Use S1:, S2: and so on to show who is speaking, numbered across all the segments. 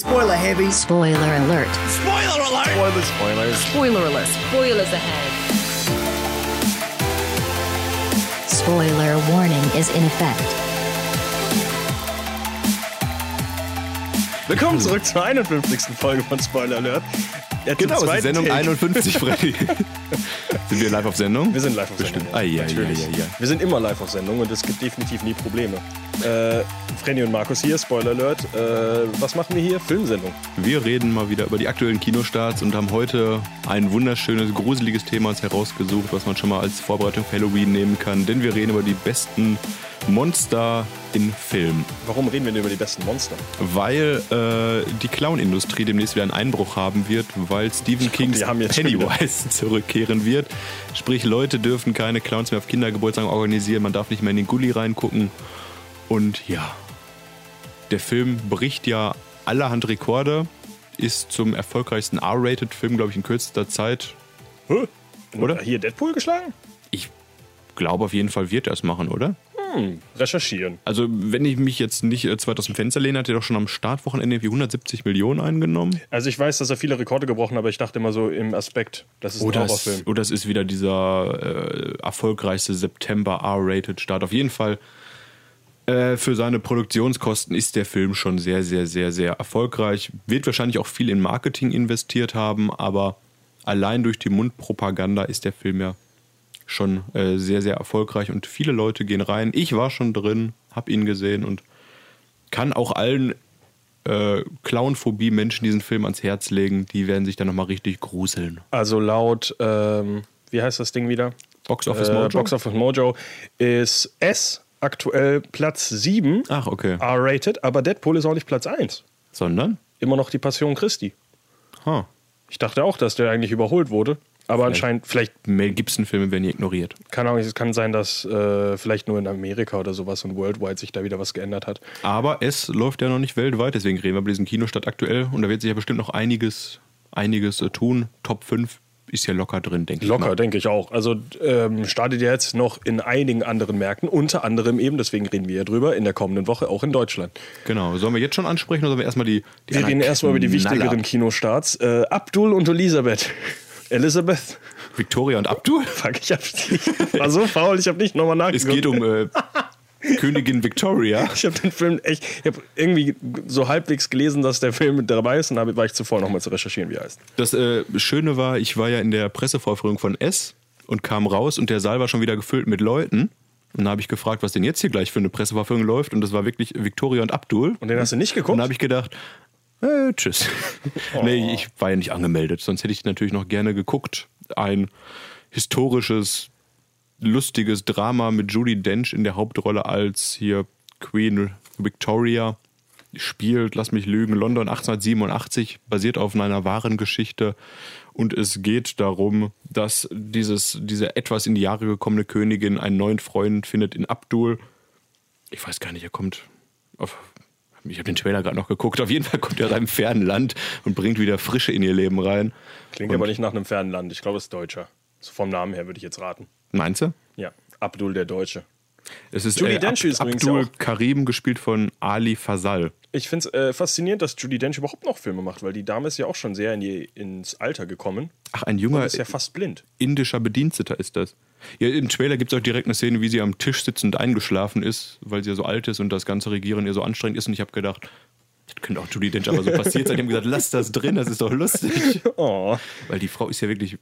S1: Spoiler heavy.
S2: Spoiler alert.
S1: Spoiler alert.
S3: Spoilers, Spoilers.
S2: Spoiler alert. Spoilers ahead. Spoiler warning is in effect.
S3: Willkommen zurück zur 51. Folge von Spoiler Alert. Ja,
S4: Genau, Sendung
S3: Take.
S4: 51, Freddy. Sind wir live auf Sendung?
S3: Wir sind live auf Sendung.
S4: Ah, ja,
S3: Natürlich.
S4: ja, ja, ja.
S3: Wir sind immer live auf Sendung und es gibt definitiv nie Probleme. Äh, Frenny und Markus hier, Spoiler Alert. Äh, was machen wir hier? Filmsendung.
S4: Wir reden mal wieder über die aktuellen Kinostarts und haben heute ein wunderschönes, gruseliges Thema uns herausgesucht, was man schon mal als Vorbereitung für Halloween nehmen kann. Denn wir reden über die besten Monster in Film.
S3: Warum reden wir denn über die besten Monster?
S4: Weil äh, die Clown-Industrie demnächst wieder einen Einbruch haben wird, weil Stephen Kings
S3: schon
S4: Pennywise zurückkehren wird. Sprich, Leute dürfen keine Clowns mehr auf Kindergeburtstagen organisieren, man darf nicht mehr in den Gully reingucken. Und ja, der Film bricht ja allerhand Rekorde, ist zum erfolgreichsten R-Rated-Film, glaube ich, in kürzester Zeit.
S3: Hä?
S4: Oder?
S3: Hier Deadpool geschlagen?
S4: Ich glaube, auf jeden Fall wird er es machen, oder?
S3: Recherchieren.
S4: Also, wenn ich mich jetzt nicht äh, weit aus dem Fenster lehne, hat er doch schon am Startwochenende irgendwie 170 Millionen eingenommen.
S3: Also ich weiß, dass er viele Rekorde gebrochen hat, aber ich dachte immer so im Aspekt, das ist ein
S4: Oder
S3: Horrorfilm.
S4: oder es ist wieder dieser äh, erfolgreichste September R-Rated-Start. Auf jeden Fall, äh, für seine Produktionskosten ist der Film schon sehr, sehr, sehr, sehr erfolgreich. Wird wahrscheinlich auch viel in Marketing investiert haben, aber allein durch die Mundpropaganda ist der Film ja schon äh, sehr, sehr erfolgreich und viele Leute gehen rein. Ich war schon drin, hab ihn gesehen und kann auch allen äh, Clownphobie-Menschen diesen Film ans Herz legen. Die werden sich dann nochmal richtig gruseln.
S3: Also laut, ähm, wie heißt das Ding wieder?
S4: Box Office
S3: Äh,
S4: Mojo?
S3: Box Office Mojo ist S aktuell Platz 7
S4: Ach, okay.
S3: R-rated, aber Deadpool ist auch nicht Platz 1.
S4: Sondern?
S3: Immer noch die Passion Christi.
S4: Ha.
S3: Ich dachte auch, dass der eigentlich überholt wurde. Aber
S4: Vielleicht.
S3: anscheinend, vielleicht,
S4: Mel Gibson-Filme werden hier ignoriert.
S3: keine Ahnung, es kann sein, dass äh, vielleicht nur in Amerika oder sowas und worldwide sich da wieder was geändert hat.
S4: Aber es läuft ja noch nicht weltweit, deswegen reden wir über diesen Kinostart aktuell. Und da wird sich ja bestimmt noch einiges, einiges äh, tun. Top 5 ist ja locker drin, denke ich.
S3: Locker, denke ich auch. Also ähm, startet ja jetzt noch in einigen anderen Märkten, unter anderem eben, deswegen reden wir ja drüber, in der kommenden Woche auch in Deutschland.
S4: Genau. Sollen wir jetzt schon ansprechen oder sollen wir erstmal die. die
S3: Wir reden erstmal über die wichtigeren Kinostarts. Äh, Abdul und Elisabeth. Elisabeth?
S4: Victoria und Abdul.
S3: Fuck, ich hab nicht, war so faul, ich habe nicht nochmal nachgeguckt.
S4: Es geht um äh, Königin Victoria.
S3: Ich habe den Film echt, ich habe irgendwie so halbwegs gelesen, dass der Film mit dabei ist und da war ich zuvor nochmal zu recherchieren, wie er heißt.
S4: Das äh, Schöne war, ich war ja in der Pressevorführung von S und kam raus und der Saal war schon wieder gefüllt mit Leuten. Und da habe ich gefragt, was denn jetzt hier gleich für eine Pressevorführung läuft. Und das war wirklich Victoria und Abdul.
S3: Und den hast du nicht
S4: Und
S3: geguckt?
S4: da habe ich gedacht, äh, tschüss. Nee, ich war ja nicht angemeldet, sonst hätte ich natürlich noch gerne geguckt. Ein historisches, lustiges Drama mit Judy Dench in der Hauptrolle als hier Queen Victoria. Spielt, lass mich lügen, London 1887, basiert auf einer wahren Geschichte. Und es geht darum, dass dieses, diese etwas in die Jahre gekommene Königin einen neuen Freund findet in Abdul. Ich weiß gar nicht, er kommt auf, ich habe den Trailer gerade noch geguckt. Auf jeden Fall kommt er aus einem fernen Land und bringt wieder Frische in ihr Leben rein.
S3: Klingt aber nicht nach einem fernen Land. Ich glaube, es ist Deutscher. So vom Namen her würde ich jetzt raten.
S4: Meinst du?
S3: Ja, Abdul der Deutsche.
S4: Es ist
S3: Judi
S4: äh,
S3: Dench ist übrigens
S4: Abdul Karim, gespielt von Ali Fazal.
S3: Ich finde es äh, faszinierend, dass Judy Dench überhaupt noch Filme macht, weil die Dame ist ja auch schon sehr in die, ins Alter gekommen.
S4: Ach, ein
S3: Und
S4: junger
S3: ist ja fast blind.
S4: indischer Bediensteter ist das. Ja, Im Trailer gibt es auch direkt eine Szene, wie sie am Tisch sitzend eingeschlafen ist, weil sie ja so alt ist und das ganze Regieren ihr so anstrengend ist. Und ich habe gedacht, das könnte auch Judy Dench aber so passiert sein. Die haben gesagt, lass das drin, das ist doch lustig.
S3: Oh.
S4: Weil die Frau ist ja wirklich,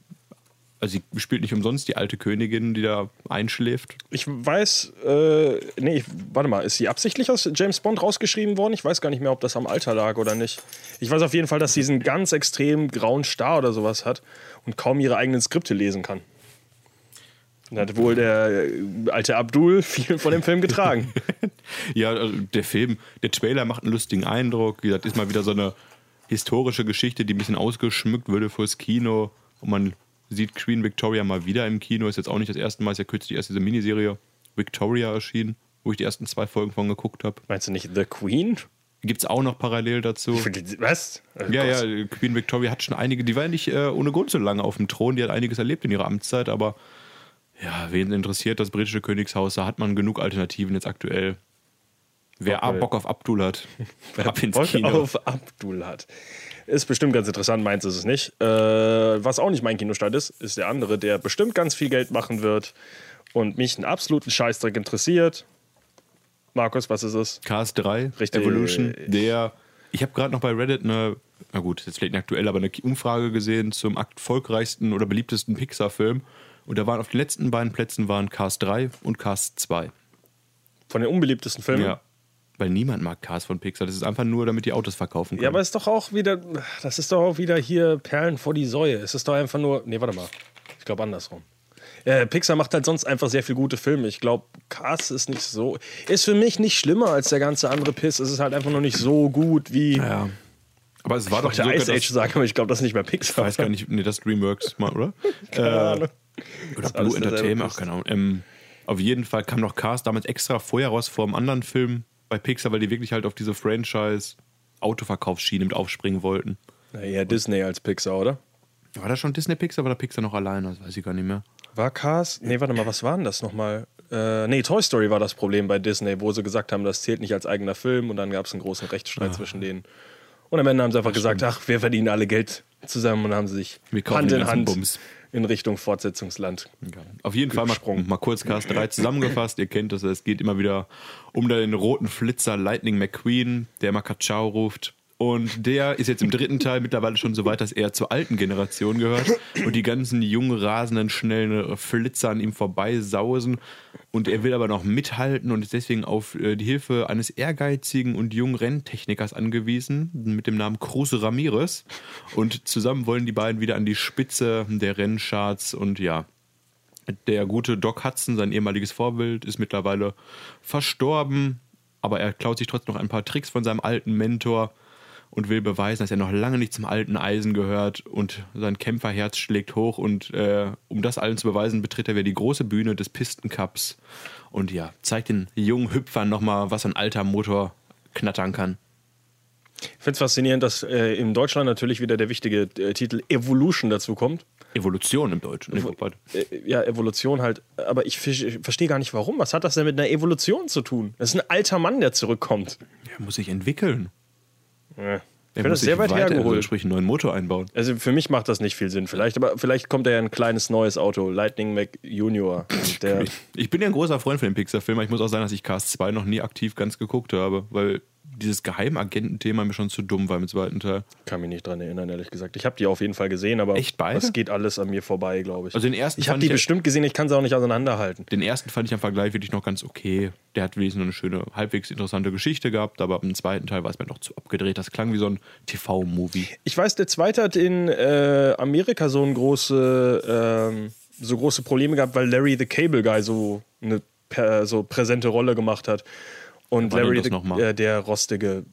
S4: also sie spielt nicht umsonst die alte Königin, die da einschläft.
S3: Ich weiß, äh, nee, ich, warte mal, ist sie absichtlich aus James Bond rausgeschrieben worden? Ich weiß gar nicht mehr, ob das am Alter lag oder nicht. Ich weiß auf jeden Fall, dass sie diesen ganz extrem grauen Star oder sowas hat und kaum ihre eigenen Skripte lesen kann. Da hat wohl der äh, alte Abdul viel von dem Film getragen.
S4: Ja, also der Film, der Trailer macht einen lustigen Eindruck. Wie gesagt, ist mal wieder so eine historische Geschichte, die ein bisschen ausgeschmückt würde fürs Kino. Und man sieht Queen Victoria mal wieder im Kino. Ist jetzt auch nicht das erste Mal, ist ja kürzlich erst diese Miniserie Victoria erschienen, wo ich die ersten zwei Folgen von geguckt habe.
S3: Meinst du nicht The Queen?
S4: Gibt es auch noch parallel dazu.
S3: Was? Oh
S4: Ja,
S3: Gott.
S4: ja, Queen Victoria hat schon einige, die war ja nicht äh, ohne Grund so lange auf dem Thron, die hat einiges erlebt in ihrer Amtszeit, aber ja, wen interessiert das britische Königshaus, da hat man genug Alternativen jetzt aktuell. Wer
S3: Bock,
S4: Bock auf Abdul hat, ab ins
S3: Bock
S4: Kino.
S3: auf Abdul hat. Ist bestimmt ganz interessant, meins ist es nicht. Äh, was auch nicht mein Kinostart ist, ist der andere, der bestimmt ganz viel Geld machen wird und mich einen absoluten Scheißdreck interessiert. Markus, was ist es?
S4: Cars 3,
S3: Richtig.
S4: Evolution, der. Ich habe gerade noch bei Reddit eine, na gut, jetzt vielleicht nicht aktuell, aber eine Umfrage gesehen zum erfolgreichsten oder beliebtesten Pixar-Film. Und da waren auf den letzten beiden Plätzen waren Cars 3 und Cars 2.
S3: Von den unbeliebtesten Filmen?
S4: Ja. Weil niemand mag Cars von Pixar. Das ist einfach nur, damit die Autos verkaufen können.
S3: Ja, aber ist doch auch wieder, das ist doch auch wieder hier Perlen vor die Säue. Es ist doch einfach nur, nee, warte mal. Ich glaube andersrum. Äh, Pixar macht halt sonst einfach sehr viel gute Filme. Ich glaube, Cars ist nicht so, ist für mich nicht schlimmer als der ganze andere Piss. Es ist halt einfach nur nicht so gut wie,
S4: ja. Aber es war
S3: ich
S4: doch sogar
S3: Ice Age sagen, aber ich glaube, das ist nicht mehr
S4: Ich
S3: Pixar.
S4: weiß gar nicht, nee, das Dreamworks mal, oder?
S3: Keine Ahnung.
S4: Oder Blue Entertainment, ach keine Ahnung. Ähm, auf jeden Fall kam noch Cars damals extra vorher raus vor einem anderen Film bei Pixar, weil die wirklich halt auf diese Franchise-Autoverkaufsschiene mit aufspringen wollten.
S3: Na, eher Disney als Pixar, oder?
S4: War das schon Disney Pixar oder war Pixar noch alleine? Das weiß ich gar nicht mehr.
S3: War Cars? Nee, warte mal, was war denn das nochmal? Äh, nee, Toy Story war das Problem bei Disney, wo sie gesagt haben, das zählt nicht als eigener Film und dann gab es einen großen Rechtsstreit zwischen denen. Und am Ende haben sie einfach gesagt, ach, wir verdienen alle Geld zusammen und haben sie sich Hand in Hand
S4: Bums.
S3: In Richtung Fortsetzungsland.
S4: Auf jeden Fall mal, mal kurz Cars 3 zusammengefasst. Ihr kennt das, es geht immer wieder um den roten Flitzer Lightning McQueen, der immer Kachau ruft. Und der ist jetzt im dritten Teil mittlerweile schon so weit, dass er zur alten Generation gehört und die ganzen jungen, rasenden, schnellen Flitzer an ihm vorbeisausen. Und er will aber noch mithalten und ist deswegen auf äh, die Hilfe eines ehrgeizigen und jungen Renntechnikers angewiesen, mit dem Namen Cruz Ramirez. Und zusammen wollen die beiden wieder an die Spitze der Renncharts und ja, der gute Doc Hudson, sein ehemaliges Vorbild, ist mittlerweile verstorben, aber er klaut sich trotzdem noch ein paar Tricks von seinem alten Mentor und will beweisen, dass er noch lange nicht zum alten Eisen gehört und sein Kämpferherz schlägt hoch und äh, um das allen zu beweisen, betritt er wieder die große Bühne des Pistencups und ja, zeigt den jungen Hüpfern nochmal, was ein alter Motor knattern kann.
S3: Ich finde es faszinierend, dass äh, in Deutschland natürlich wieder der wichtige äh, Titel Evolution dazu kommt.
S4: Evolution im Deutschen. Warte.
S3: Äh, ja, Evolution halt. Aber ich, ich verstehe gar nicht, warum. Was hat das denn mit einer Evolution zu tun? Das ist ein alter Mann, der zurückkommt.
S4: Er muss sich entwickeln.
S3: Ja. Ich finde das sehr
S4: sich
S3: weit
S4: weiter-
S3: hergeholt.
S4: Sprich, einen neuen Motor einbauen.
S3: Also für mich macht das nicht viel Sinn. Vielleicht, aber vielleicht kommt ja ein kleines neues Auto, Lightning Mac Junior.
S4: Ich, bin ja ein großer Freund von den Pixar-Filmen. Ich muss auch sagen, dass ich Cars 2 noch nie aktiv ganz geguckt habe, weil dieses Geheimagententhema mir schon zu dumm war im zweiten Teil.
S3: kann mich nicht dran erinnern, ehrlich gesagt. Ich habe die auf jeden Fall gesehen, aber
S4: Echt beide?
S3: das geht alles an mir vorbei, glaube ich.
S4: Also den ersten
S3: ich habe die
S4: ich-
S3: bestimmt gesehen, ich kann sie auch nicht auseinanderhalten.
S4: Den ersten fand ich am Vergleich wirklich noch ganz okay. Der hat wenigstens eine schöne, halbwegs interessante Geschichte gehabt, aber im zweiten Teil war es mir noch zu abgedreht. Das klang wie so ein TV-Movie.
S3: Ich weiß, der zweite hat in äh, Amerika so ein große, ähm, so große Probleme gehabt, weil Larry the Cable Guy so eine so präsente Rolle gemacht hat. Und Larry
S4: nochmal?
S3: äh, der rostige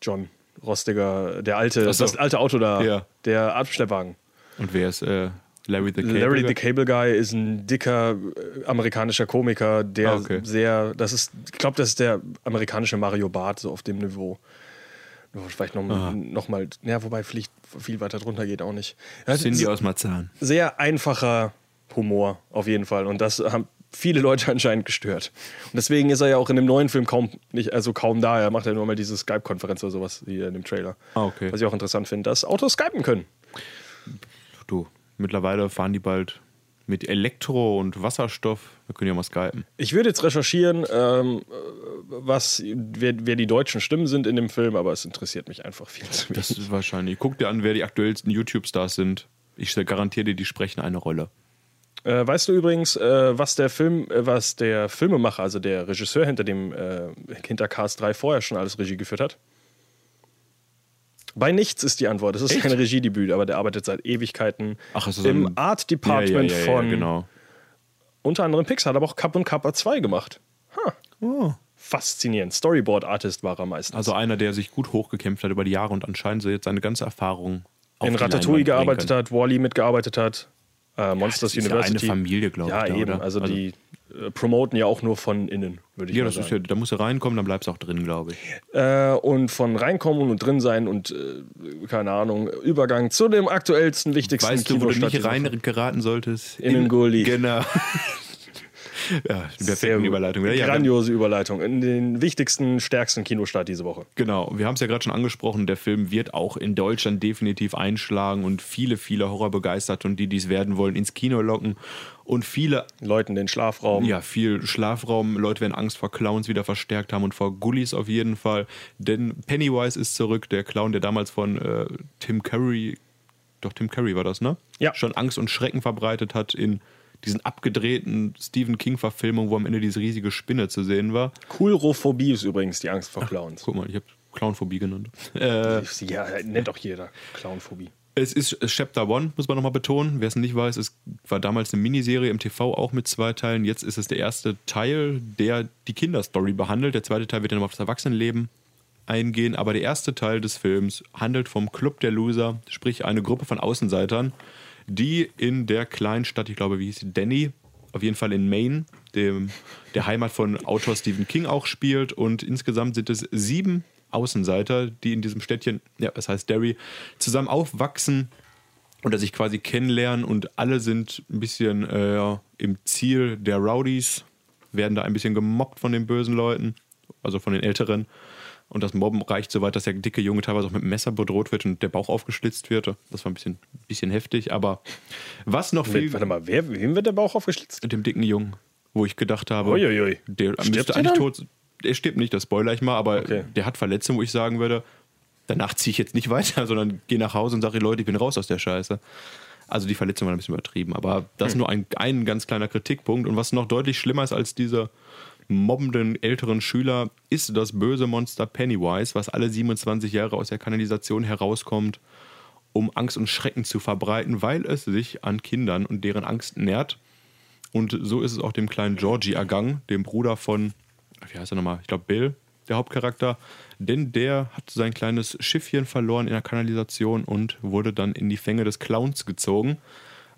S3: John, rostiger, der alte,
S4: so.
S3: das alte Auto da,
S4: Ja.
S3: der Abschleppwagen.
S4: Und wer ist äh, Larry the Cable?
S3: Larry
S4: Guy?
S3: the Cable Guy ist ein dicker äh, amerikanischer Komiker, der
S4: Ah, okay.
S3: sehr, das ist, ich glaube, das ist der amerikanische Mario Barth, so auf dem Niveau. Vielleicht noch, noch mal, ja, wobei vielleicht viel weiter drunter geht auch nicht.
S4: Cindy aus Marzahn.
S3: sehr einfacher Humor, auf jeden Fall. Und das haben viele Leute anscheinend gestört. Und deswegen ist er ja auch in dem neuen Film kaum nicht, also kaum da. Er macht ja nur mal diese Skype-Konferenz oder sowas hier in dem Trailer.
S4: Ah, okay.
S3: Was ich auch interessant finde, dass Autos skypen können.
S4: Du, mittlerweile fahren die bald mit Elektro und Wasserstoff. Wir können ja mal skypen.
S3: Ich würde jetzt recherchieren, ähm, was, wer, wer die deutschen Stimmen sind in dem Film, aber es interessiert mich einfach viel zu wenig.
S4: Das ist wahrscheinlich. Guck dir an, wer die aktuellsten YouTube-Stars sind. Ich garantiere dir, die sprechen eine Rolle.
S3: Äh, weißt du übrigens, äh, was der Film, äh, was der Filmemacher, also der Regisseur hinter dem äh, hinter Cars 3 vorher schon alles Regie geführt hat? Bei nichts ist die Antwort. Das ist kein Regiedebüt, aber der arbeitet seit Ewigkeiten
S4: Ach, es ist so
S3: im
S4: ein-
S3: Art Department
S4: Ja, ja, ja,
S3: von
S4: genau.
S3: unter anderem Pixar, hat aber auch Cup und Kappa 2 gemacht. Ha. Faszinierend. Storyboard Artist war er meistens.
S4: Oh. Also einer, der sich gut hochgekämpft hat über die Jahre und anscheinend so jetzt seine ganze Erfahrung
S3: in Ratatouille gearbeitet hat, Wally mitgearbeitet hat, äh, Monsters
S4: das ist ja
S3: University.
S4: eine Familie, glaub ich,
S3: Ja, eben.
S4: oder?
S3: Also,
S4: Also-
S3: die äh, promoten ja auch nur von innen, würde ich
S4: Ja, das ist
S3: sagen.
S4: ja, da musst du reinkommen, dann bleibst du auch drin, glaube ich.
S3: äh, und von reinkommen und drin sein und äh, keine Ahnung, Übergang zu dem aktuellsten, wichtigsten
S4: Weißt du, wo du nicht
S3: dieser Woche.
S4: reingeraten solltest?
S3: In den Gully.
S4: Genau. Ja, die perfekte Überleitung. wieder. Ja,
S3: Grandiose Überleitung. In den wichtigsten, stärksten Kinostart diese Woche.
S4: Genau, wir haben es ja gerade schon angesprochen, der Film wird auch in Deutschland definitiv einschlagen und viele, viele Horrorbegeisterte und die, die es werden wollen, ins Kino locken. Und viele,
S3: Leuten den Schlafraum.
S4: ja, viel Schlafraum, Leute werden Angst vor Clowns wieder verstärkt haben und vor Gullis auf jeden Fall. Denn Pennywise ist zurück, der Clown, der damals von äh, Tim Curry, doch Tim Curry war das, ne?
S3: Ja.
S4: Schon Angst und Schrecken verbreitet hat in diesen abgedrehten Stephen King-Verfilmungen, wo am Ende diese riesige Spinne zu sehen war.
S3: Coolrophobie ist übrigens die Angst vor Clowns.
S4: Guck mal, ich habe Clownphobie genannt. Äh,
S3: Ja, nennt doch jeder Clownphobie.
S4: es ist Chapter One, muss man nochmal betonen. Wer es nicht weiß, es war damals eine Miniserie im TV auch mit zwei Teilen. Jetzt ist es der erste Teil, der die Kinderstory behandelt. Der zweite Teil wird dann auf das Erwachsenenleben eingehen. Aber der erste Teil des Films handelt vom Club der Loser, sprich eine Gruppe von Außenseitern, die in der kleinen Stadt, ich glaube, wie hieß sie, Danny, auf jeden Fall in Maine, dem, der Heimat von Autor Stephen King auch spielt. Und insgesamt sind es sieben Außenseiter, die in diesem Städtchen, ja, das heißt Derry, zusammen aufwachsen oder sich quasi kennenlernen und alle sind ein bisschen äh, im Ziel der Rowdies, werden da ein bisschen gemobbt von den bösen Leuten, also von den Älteren. Und das Mobben reicht so weit, dass der dicke Junge teilweise auch mit einem Messer bedroht wird und der Bauch aufgeschlitzt wird. Das war ein bisschen, bisschen heftig, aber was noch viel
S3: warte mal, wer, wem wird der Bauch aufgeschlitzt?
S4: mit dem dicken Jungen, wo ich gedacht habe,
S3: Uiuiui.
S4: der
S3: Stirbt
S4: müsste eigentlich
S3: dann?
S4: tot Er stirbt nicht, das spoiler ich mal, aber
S3: Okay.
S4: der hat Verletzungen, wo ich sagen würde, danach ziehe ich jetzt nicht weiter, sondern gehe nach Hause und sage, Leute, ich bin raus aus der Scheiße. Also die Verletzung war ein bisschen übertrieben, aber das ist nur ein, ein ganz kleiner Kritikpunkt. Und was noch deutlich schlimmer ist als diese mobbenden älteren Schüler, ist das böse Monster Pennywise, was alle 27 Jahre aus der Kanalisation herauskommt, um Angst und Schrecken zu verbreiten, weil es sich an Kindern und deren Angst nährt. Und so ist es auch dem kleinen Georgie ergangen, dem Bruder von, wie heißt er nochmal? Ich glaube Bill, der Hauptcharakter. Denn der hat sein kleines Schiffchen verloren in der Kanalisation und wurde dann in die Fänge des Clowns gezogen.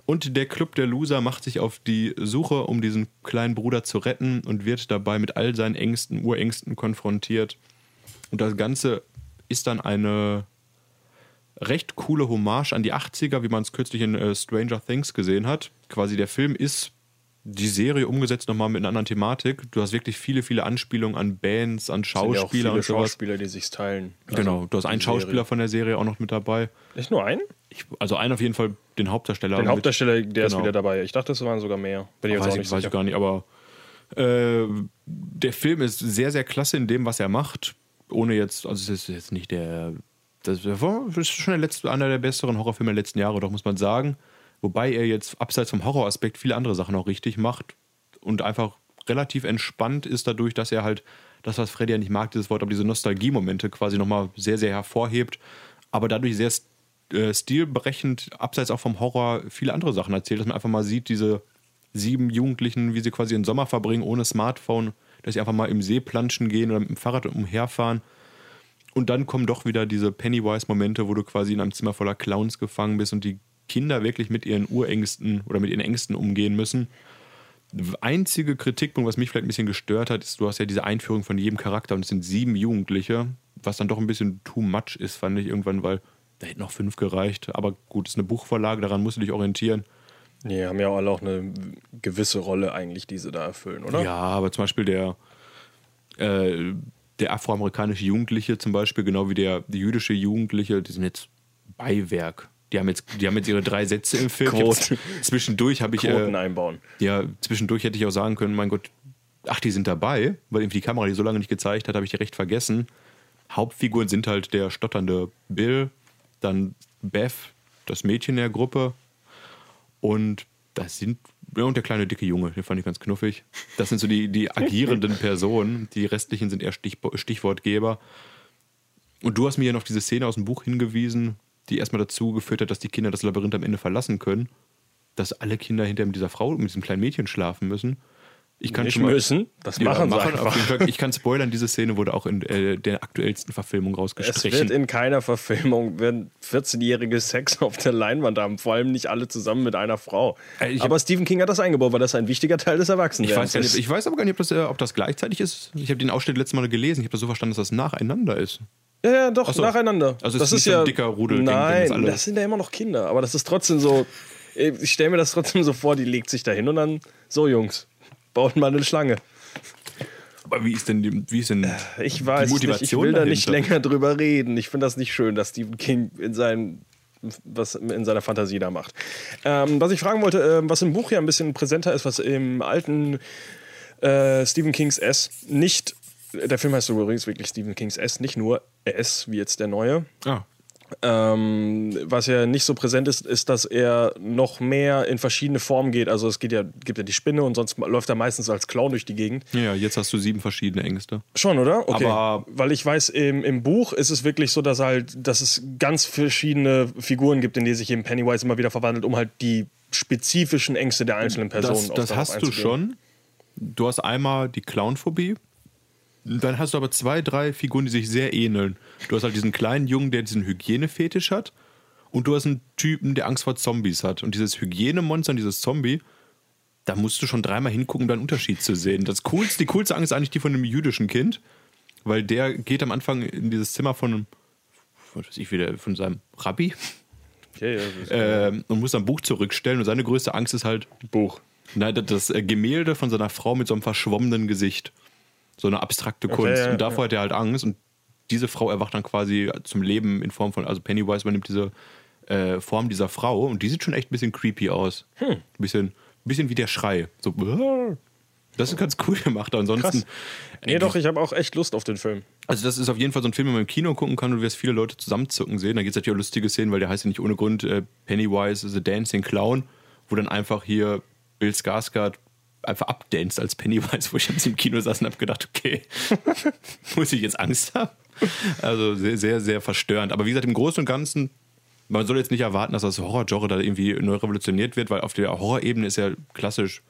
S4: Und der Club der Loser macht sich auf die Suche, um diesen kleinen Bruder zu retten und wird dabei mit all seinen Ängsten, Urängsten konfrontiert. Und das Ganze ist dann eine recht coole Hommage an die 80er, wie man es kürzlich in äh, Stranger Things gesehen hat. Quasi der Film ist die Serie umgesetzt nochmal mit einer anderen Thematik. Du hast wirklich viele, viele Anspielungen an Bands, an
S3: ja
S4: Schauspieler
S3: viele
S4: und sowas.
S3: Schauspieler, die sich teilen.
S4: Genau, du hast einen
S3: Serie.
S4: Schauspieler von der Serie auch noch mit dabei.
S3: Nicht nur einen?
S4: Ich, also einen auf jeden Fall, den Hauptdarsteller.
S3: Den Hauptdarsteller, der ist
S4: Genau.
S3: wieder dabei. Ich dachte, es waren sogar mehr. Bin ich
S4: weiß, ich, weiß ich gar nicht, aber äh, der Film ist sehr, sehr klasse in dem, was er macht. Ohne jetzt, also es ist jetzt nicht der, das ist schon der letzte, einer der besseren Horrorfilme der letzten Jahre, doch muss man sagen. Wobei er jetzt abseits vom Horroraspekt viele andere Sachen auch richtig macht und einfach relativ entspannt ist dadurch, dass er halt das, was Freddy ja nicht mag, dieses Wort, aber diese Nostalgie-Momente quasi nochmal sehr, sehr hervorhebt, aber dadurch sehr äh, stilbrechend, abseits auch vom Horror, viele andere Sachen erzählt, dass man einfach mal sieht, diese sieben Jugendlichen, wie sie quasi den Sommer verbringen ohne Smartphone, dass sie einfach mal im See planschen gehen oder mit dem Fahrrad umherfahren. Und dann kommen doch wieder diese Pennywise-Momente, wo du quasi in einem Zimmer voller Clowns gefangen bist und die Kinder wirklich mit ihren Urängsten oder mit ihren Ängsten umgehen müssen. Einzige Kritikpunkt, was mich vielleicht ein bisschen gestört hat, ist, du hast ja diese Einführung von jedem Charakter und es sind sieben Jugendliche, was dann doch ein bisschen too much ist, fand ich irgendwann, weil da hätten noch fünf gereicht. Aber gut, es ist eine Buchvorlage, daran musst du dich orientieren.
S3: Nee, haben ja alle auch eine gewisse Rolle eigentlich, die sie da erfüllen, oder?
S4: Ja, aber zum Beispiel der, äh, der afroamerikanische Jugendliche zum Beispiel, genau wie der, jüdische Jugendliche, die sind jetzt Beiwerk. Die haben jetzt, die haben jetzt ihre drei Sätze im Film.
S3: Quoten.
S4: Zwischendurch habe ich,
S3: Quoten
S4: äh,
S3: einbauen.
S4: ja, zwischendurch hätte ich auch sagen können, mein Gott, ach, die sind dabei, weil irgendwie die Kamera die so lange nicht gezeigt hat, habe ich die recht vergessen. Hauptfiguren sind halt der stotternde Bill, dann Beth, das Mädchen der Gruppe und das sind, ja, und der kleine dicke Junge, den fand ich ganz knuffig. Das sind so die, die agierenden Personen. Die restlichen sind eher Stich, Stichwortgeber. Und du hast mir ja noch diese Szene aus dem Buch hingewiesen, die erstmal dazu geführt hat, dass die Kinder das Labyrinth am Ende verlassen können. Dass alle Kinder hinter dieser Frau, mit diesem kleinen Mädchen schlafen müssen. Ich kann
S3: Nicht
S4: schon mal,
S3: müssen, das
S4: Ja,
S3: machen sie
S4: auf
S3: einfach.
S4: jeden Fall. Ich kann spoilern, diese Szene wurde auch in äh, der aktuellsten Verfilmung
S3: Es
S4: rausgestrichen.
S3: wird in keiner Verfilmung werden 14-jährige Sex auf der Leinwand haben, vor allem nicht alle zusammen mit einer Frau.
S4: Äh, ich hab-
S3: Aber Stephen King hat das eingebaut, weil das ein wichtiger Teil des
S4: nicht,
S3: ist.
S4: ich weiß aber gar nicht, ob das, äh, ob das gleichzeitig ist. Ich habe den Ausschnitt letztes Mal gelesen. Ich habe das so verstanden, dass das nacheinander ist.
S3: Ja, ja, doch,
S4: so.
S3: nacheinander.
S4: Also
S3: das
S4: ist
S3: ist
S4: so ein
S3: ja
S4: dicker den
S3: Nein,
S4: alle-
S3: das sind ja immer noch Kinder, aber das ist trotzdem so. Ich stelle mir das trotzdem so vor, die legt sich da hin und dann so, Jungs, baut mal eine Schlange.
S4: Aber wie ist denn die, wie ist denn
S3: Ich weiß
S4: die
S3: es nicht, ich
S4: Motivation
S3: will da nicht
S4: dahinter?
S3: länger drüber reden. Ich finde das nicht schön, dass Stephen King in seinem was in seiner Fantasie da macht. Ähm, was ich fragen wollte, ähm, was im Buch ja ein bisschen präsenter ist, was im alten äh, Stephen Kings S nicht, der Film heißt übrigens wirklich Stephen Kings S, nicht nur S, wie jetzt der neue.
S4: Ah,
S3: Ähm, was ja nicht so präsent ist, ist, dass er noch mehr in verschiedene Formen geht. Also es geht ja, gibt ja die Spinne und sonst läuft er meistens als Clown durch die Gegend.
S4: ja, jetzt hast du sieben verschiedene Ängste.
S3: Schon, oder? Okay.
S4: Aber-
S3: Weil ich weiß, im, im Buch ist es wirklich so, dass halt, dass es ganz verschiedene Figuren gibt, in die sich eben Pennywise immer wieder verwandelt, um halt die spezifischen Ängste der einzelnen Personen
S4: Das, das hast du schon. Du hast einmal die Clownphobie. Dann hast du aber zwei, drei Figuren, die sich sehr ähneln. Du hast halt diesen kleinen Jungen, der diesen Hygienefetisch hat. Und du hast einen Typen, der Angst vor Zombies hat. Und dieses Hygienemonster und dieses Zombie, da musst du schon dreimal hingucken, um da einen Unterschied zu sehen. Das coolste, die coolste Angst ist eigentlich die von einem jüdischen Kind. Weil der geht am Anfang in dieses Zimmer von einem, was weiß ich wieder, von seinem Rabbi
S3: Ja, ja, das ist
S4: ähm, und muss dann ein Buch zurückstellen. Und seine größte Angst ist halt
S3: Buch.
S4: Nein, das, Gemälde von seiner Frau mit so einem verschwommenen Gesicht. So eine abstrakte Kunst.
S3: ja,
S4: und davor
S3: ja.
S4: hat er halt Angst. Und diese Frau erwacht dann quasi zum Leben in Form von, also Pennywise übernimmt diese äh, Form dieser Frau. Und die sieht schon echt ein bisschen creepy aus.
S3: Hm.
S4: Ein bisschen, bisschen wie der Schrei. So, das ist ganz cool gemacht. Ansonsten,
S3: Krass. Nee, doch, ich habe auch echt Lust auf den Film.
S4: also das ist auf jeden Fall so ein Film, den man im Kino gucken kann und wirst viele Leute zusammenzucken sehen. Da gibt es natürlich auch lustige Szenen, weil der heißt ja nicht ohne Grund äh, Pennywise the Dancing Clown, wo dann einfach hier Bill Skarsgård einfach abdanzt als Pennywise, wo ich jetzt im Kino saß und habe gedacht, okay, muss ich jetzt Angst haben? Also sehr, sehr, sehr verstörend. Aber wie gesagt, im Großen und Ganzen, man soll jetzt nicht erwarten, dass das Horror-Genre da irgendwie neu revolutioniert wird, weil auf der Horrorebene ist ja klassisch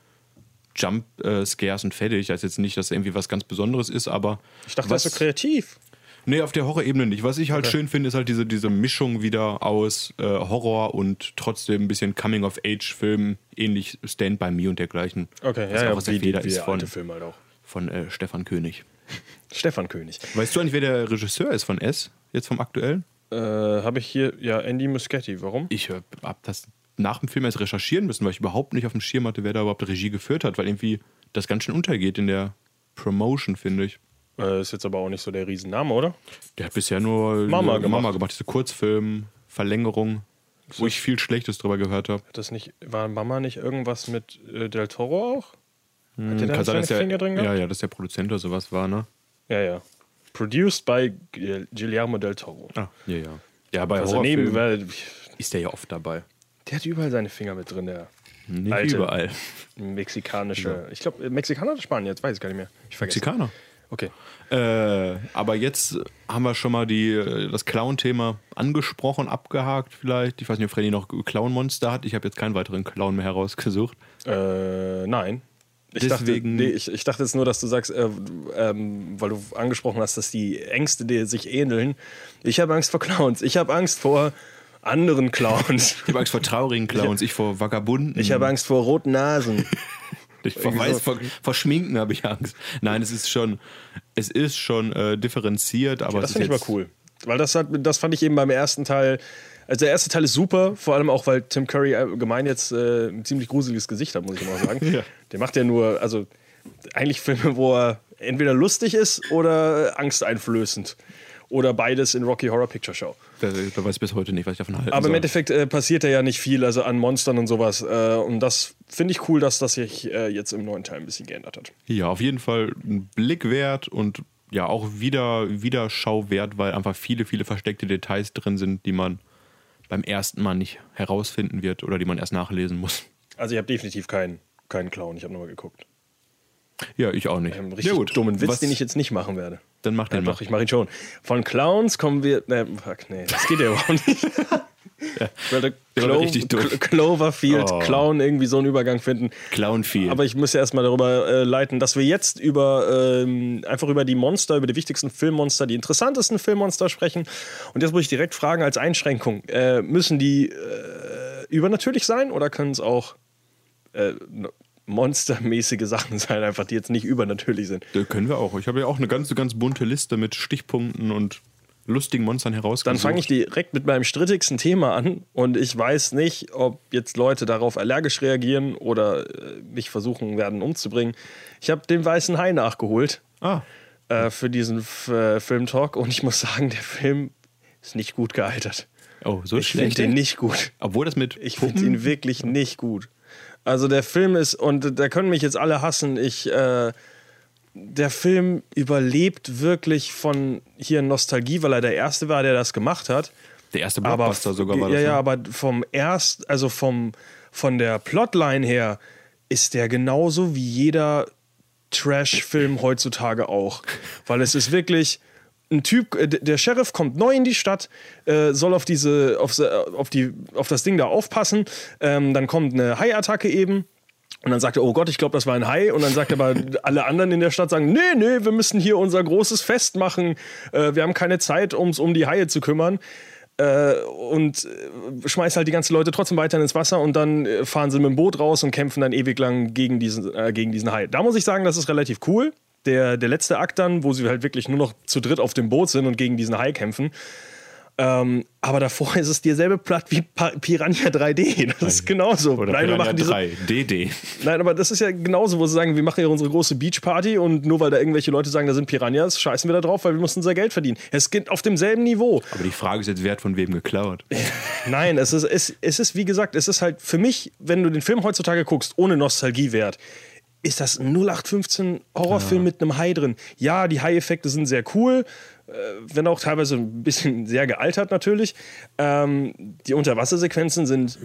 S4: Jump äh, und fertig. Das heißt jetzt nicht, dass irgendwie was ganz Besonderes ist, aber
S3: Ich dachte,
S4: was,
S3: das ist so kreativ.
S4: Nee, auf der Horrorebene nicht. Was ich halt schön finde, ist halt diese, diese Mischung wieder aus äh, Horror und trotzdem ein bisschen Coming-of-Age-Film, ähnlich Stand by Me und dergleichen.
S3: Okay,
S4: was
S3: ja,
S4: auch
S3: ja,
S4: aus der Feder ist von,
S3: halt auch.
S4: von äh, Stefan König.
S3: Stefan König.
S4: Weißt du eigentlich, wer der Regisseur ist von S, jetzt vom aktuellen?
S3: Äh, habe ich hier, ja, Andy Muschietti. Warum?
S4: Ich äh, hab das nach dem Film erst recherchieren müssen, weil ich überhaupt nicht auf dem Schirm hatte, wer da überhaupt Regie geführt hat, weil irgendwie das ganz schön untergeht in der Promotion, finde ich.
S3: Äh, ist jetzt aber auch nicht so der Riesenname, oder?
S4: Der hat bisher nur
S3: Mama
S4: äh,
S3: gemacht.
S4: Mama gemacht, diese Kurzfilm, Verlängerung, wo ich viel Schlechtes drüber gehört habe.
S3: Das nicht, war Mama nicht irgendwas mit äh, Del Toro auch? Hat der da seine
S4: dass der,
S3: Finger drin gehabt?
S4: ja, ja, dass der Produzent oder sowas war, ne?
S3: Ja, ja. Produced by Gil- Guillermo del Toro.
S4: Ah, ja, ja. Ja, bei
S3: Also neben, weil,
S4: ist der ja oft dabei.
S3: der hat überall seine Finger mit drin, der
S4: Nicht
S3: Alte.
S4: überall.
S3: mexikanische. Ich glaube, Mexikaner oder Spanier, jetzt weiß ich gar nicht mehr. Ich vergesse.
S4: Mexikaner.
S3: Okay.
S4: Äh, aber jetzt haben wir schon mal die, das Clown-Thema angesprochen, abgehakt vielleicht. Ich weiß nicht, ob Freddy noch Clown-Monster hat. Ich habe jetzt keinen weiteren Clown mehr herausgesucht.
S3: Äh, nein. Ich
S4: Deswegen-
S3: dachte, nee, ich, ich dachte jetzt nur, dass du sagst, äh, ähm, weil du angesprochen hast, dass die Ängste dir sich ähneln. Ich habe Angst vor Clowns. Ich habe Angst vor anderen Clowns.
S4: Ich habe Angst vor traurigen Clowns, ich vor Vagabunden.
S3: Ich habe Angst vor roten Nasen.
S4: Ich vor,
S3: Irgendwie
S4: weiß,
S3: so.
S4: vor, Schminken habe ich Angst. Nein, es ist schon, es ist schon äh, differenziert, aber
S3: das
S4: es ist
S3: finde ich mal cool. Weil das, hat, das fand ich eben beim ersten Teil. Also der erste Teil ist super, vor allem auch, weil Tim Curry allgemein jetzt äh, ein ziemlich gruseliges Gesicht hat, muss ich mal sagen.
S4: Ja.
S3: Der macht ja nur, also eigentlich Filme, wo er entweder lustig ist oder angsteinflößend. Oder beides in Rocky Horror Picture Show.
S4: Da, da weiß ich bis heute nicht, was ich davon halte.
S3: Aber im Endeffekt äh, passiert da ja nicht viel, also an Monstern und sowas. Äh, und das finde ich cool, dass das sich äh, jetzt im neuen Teil ein bisschen geändert hat.
S4: Ja, auf jeden Fall ein Blick wert und ja, auch wieder Wiederschau wert, weil einfach viele, viele versteckte Details drin sind, die man beim ersten Mal nicht herausfinden wird oder die man erst nachlesen muss.
S3: Also ich habe definitiv keinen keinen Clown, ich habe nochmal geguckt.
S4: Ja, ich auch nicht.
S3: Einen richtig
S4: ja, gut.
S3: dummen Witz,
S4: Was-
S3: den ich jetzt nicht machen werde.
S4: Dann mach
S3: Ja,
S4: den
S3: doch,
S4: mal.
S3: ich mache ihn schon. Von Clowns kommen wir. Ne, fuck, nee, das geht ja überhaupt nicht. Ich wollte Clo
S4: richtig.
S3: Cl- Cloverfield,
S4: Oh.
S3: Clown, irgendwie so einen Übergang finden.
S4: Clown viel.
S3: Aber ich muss ja erstmal darüber äh, leiten, dass wir jetzt über ähm, einfach über die Monster, über die wichtigsten Filmmonster, die interessantesten Filmmonster sprechen. Und jetzt muss ich direkt fragen als Einschränkung: äh, Müssen die äh, übernatürlich sein oder können es auch äh, monstermäßige Sachen sein, einfach die jetzt nicht übernatürlich sind?
S4: Da können wir auch. Ich habe ja auch eine ganz, ganz bunte Liste mit Stichpunkten und lustigen Monstern herausgesucht.
S3: Dann fange ich direkt mit meinem strittigsten Thema an und ich weiß nicht, ob jetzt Leute darauf allergisch reagieren oder äh, mich versuchen werden umzubringen. Ich habe den Weißen Hai nachgeholt
S4: Ah,
S3: äh, für diesen F äh, Filmtalk und ich muss sagen, der Film ist nicht gut gealtert.
S4: oh, so
S3: Ich finde
S4: schlecht.
S3: den nicht gut.
S4: Obwohl das mit
S3: Ich finde ihn wirklich nicht gut. Also der Film ist, und da können mich jetzt alle hassen, ich, äh, der Film überlebt wirklich von hier Nostalgie, weil er der Erste war, der das gemacht hat.
S4: der erste
S3: Aber,
S4: Blockbuster sogar war
S3: ja,
S4: das.
S3: ja,
S4: ne?
S3: aber vom erst, also vom, von der Plotline her ist der genauso wie jeder Trash-Film heutzutage auch. Weil es ist wirklich ein Typ, äh, der Sheriff kommt neu in die Stadt, äh, soll auf diese, auf, auf, die, auf das Ding da aufpassen. Ähm, dann kommt eine Hai-Attacke eben. Und dann sagt er, oh Gott, ich glaube, das war ein Hai. Und dann sagt aber alle anderen in der Stadt sagen, nee, nee, wir müssen hier unser großes Fest machen. Äh, wir haben keine Zeit, ums um die Haie zu kümmern. Äh, und äh, schmeißt halt die ganzen Leute trotzdem weiter ins Wasser und dann äh, fahren sie mit dem Boot raus und kämpfen dann ewig lang gegen diesen, äh, gegen diesen Hai. Da muss ich sagen, das ist relativ cool. Der, der letzte Akt dann, wo sie halt wirklich nur noch zu dritt auf dem Boot sind und gegen diesen Hai kämpfen. Ähm, aber davor ist es dieselbe Platt wie Pa- Piranha 3D. Das ist genauso.
S4: Oder
S3: Nein, wir
S4: Piranha
S3: machen diese,
S4: 3, DD.
S3: Nein, aber das ist ja genauso, wo sie sagen, wir machen hier unsere große Beachparty und nur weil da irgendwelche Leute sagen, da sind Piranhas, scheißen wir da drauf, weil wir müssen unser Geld verdienen. Es geht auf demselben Niveau.
S4: Aber die Frage ist jetzt, wer hat von wem geklaut?
S3: Nein, es ist, es, es ist, wie gesagt, es ist halt für mich, wenn du den Film heutzutage guckst, ohne Nostalgiewert, ist das ein 0815 Horrorfilm mit einem Hai drin. Ja, die Hai-Effekte sind sehr cool, wenn auch teilweise ein bisschen sehr gealtert natürlich. Ähm, die Unterwassersequenzen sind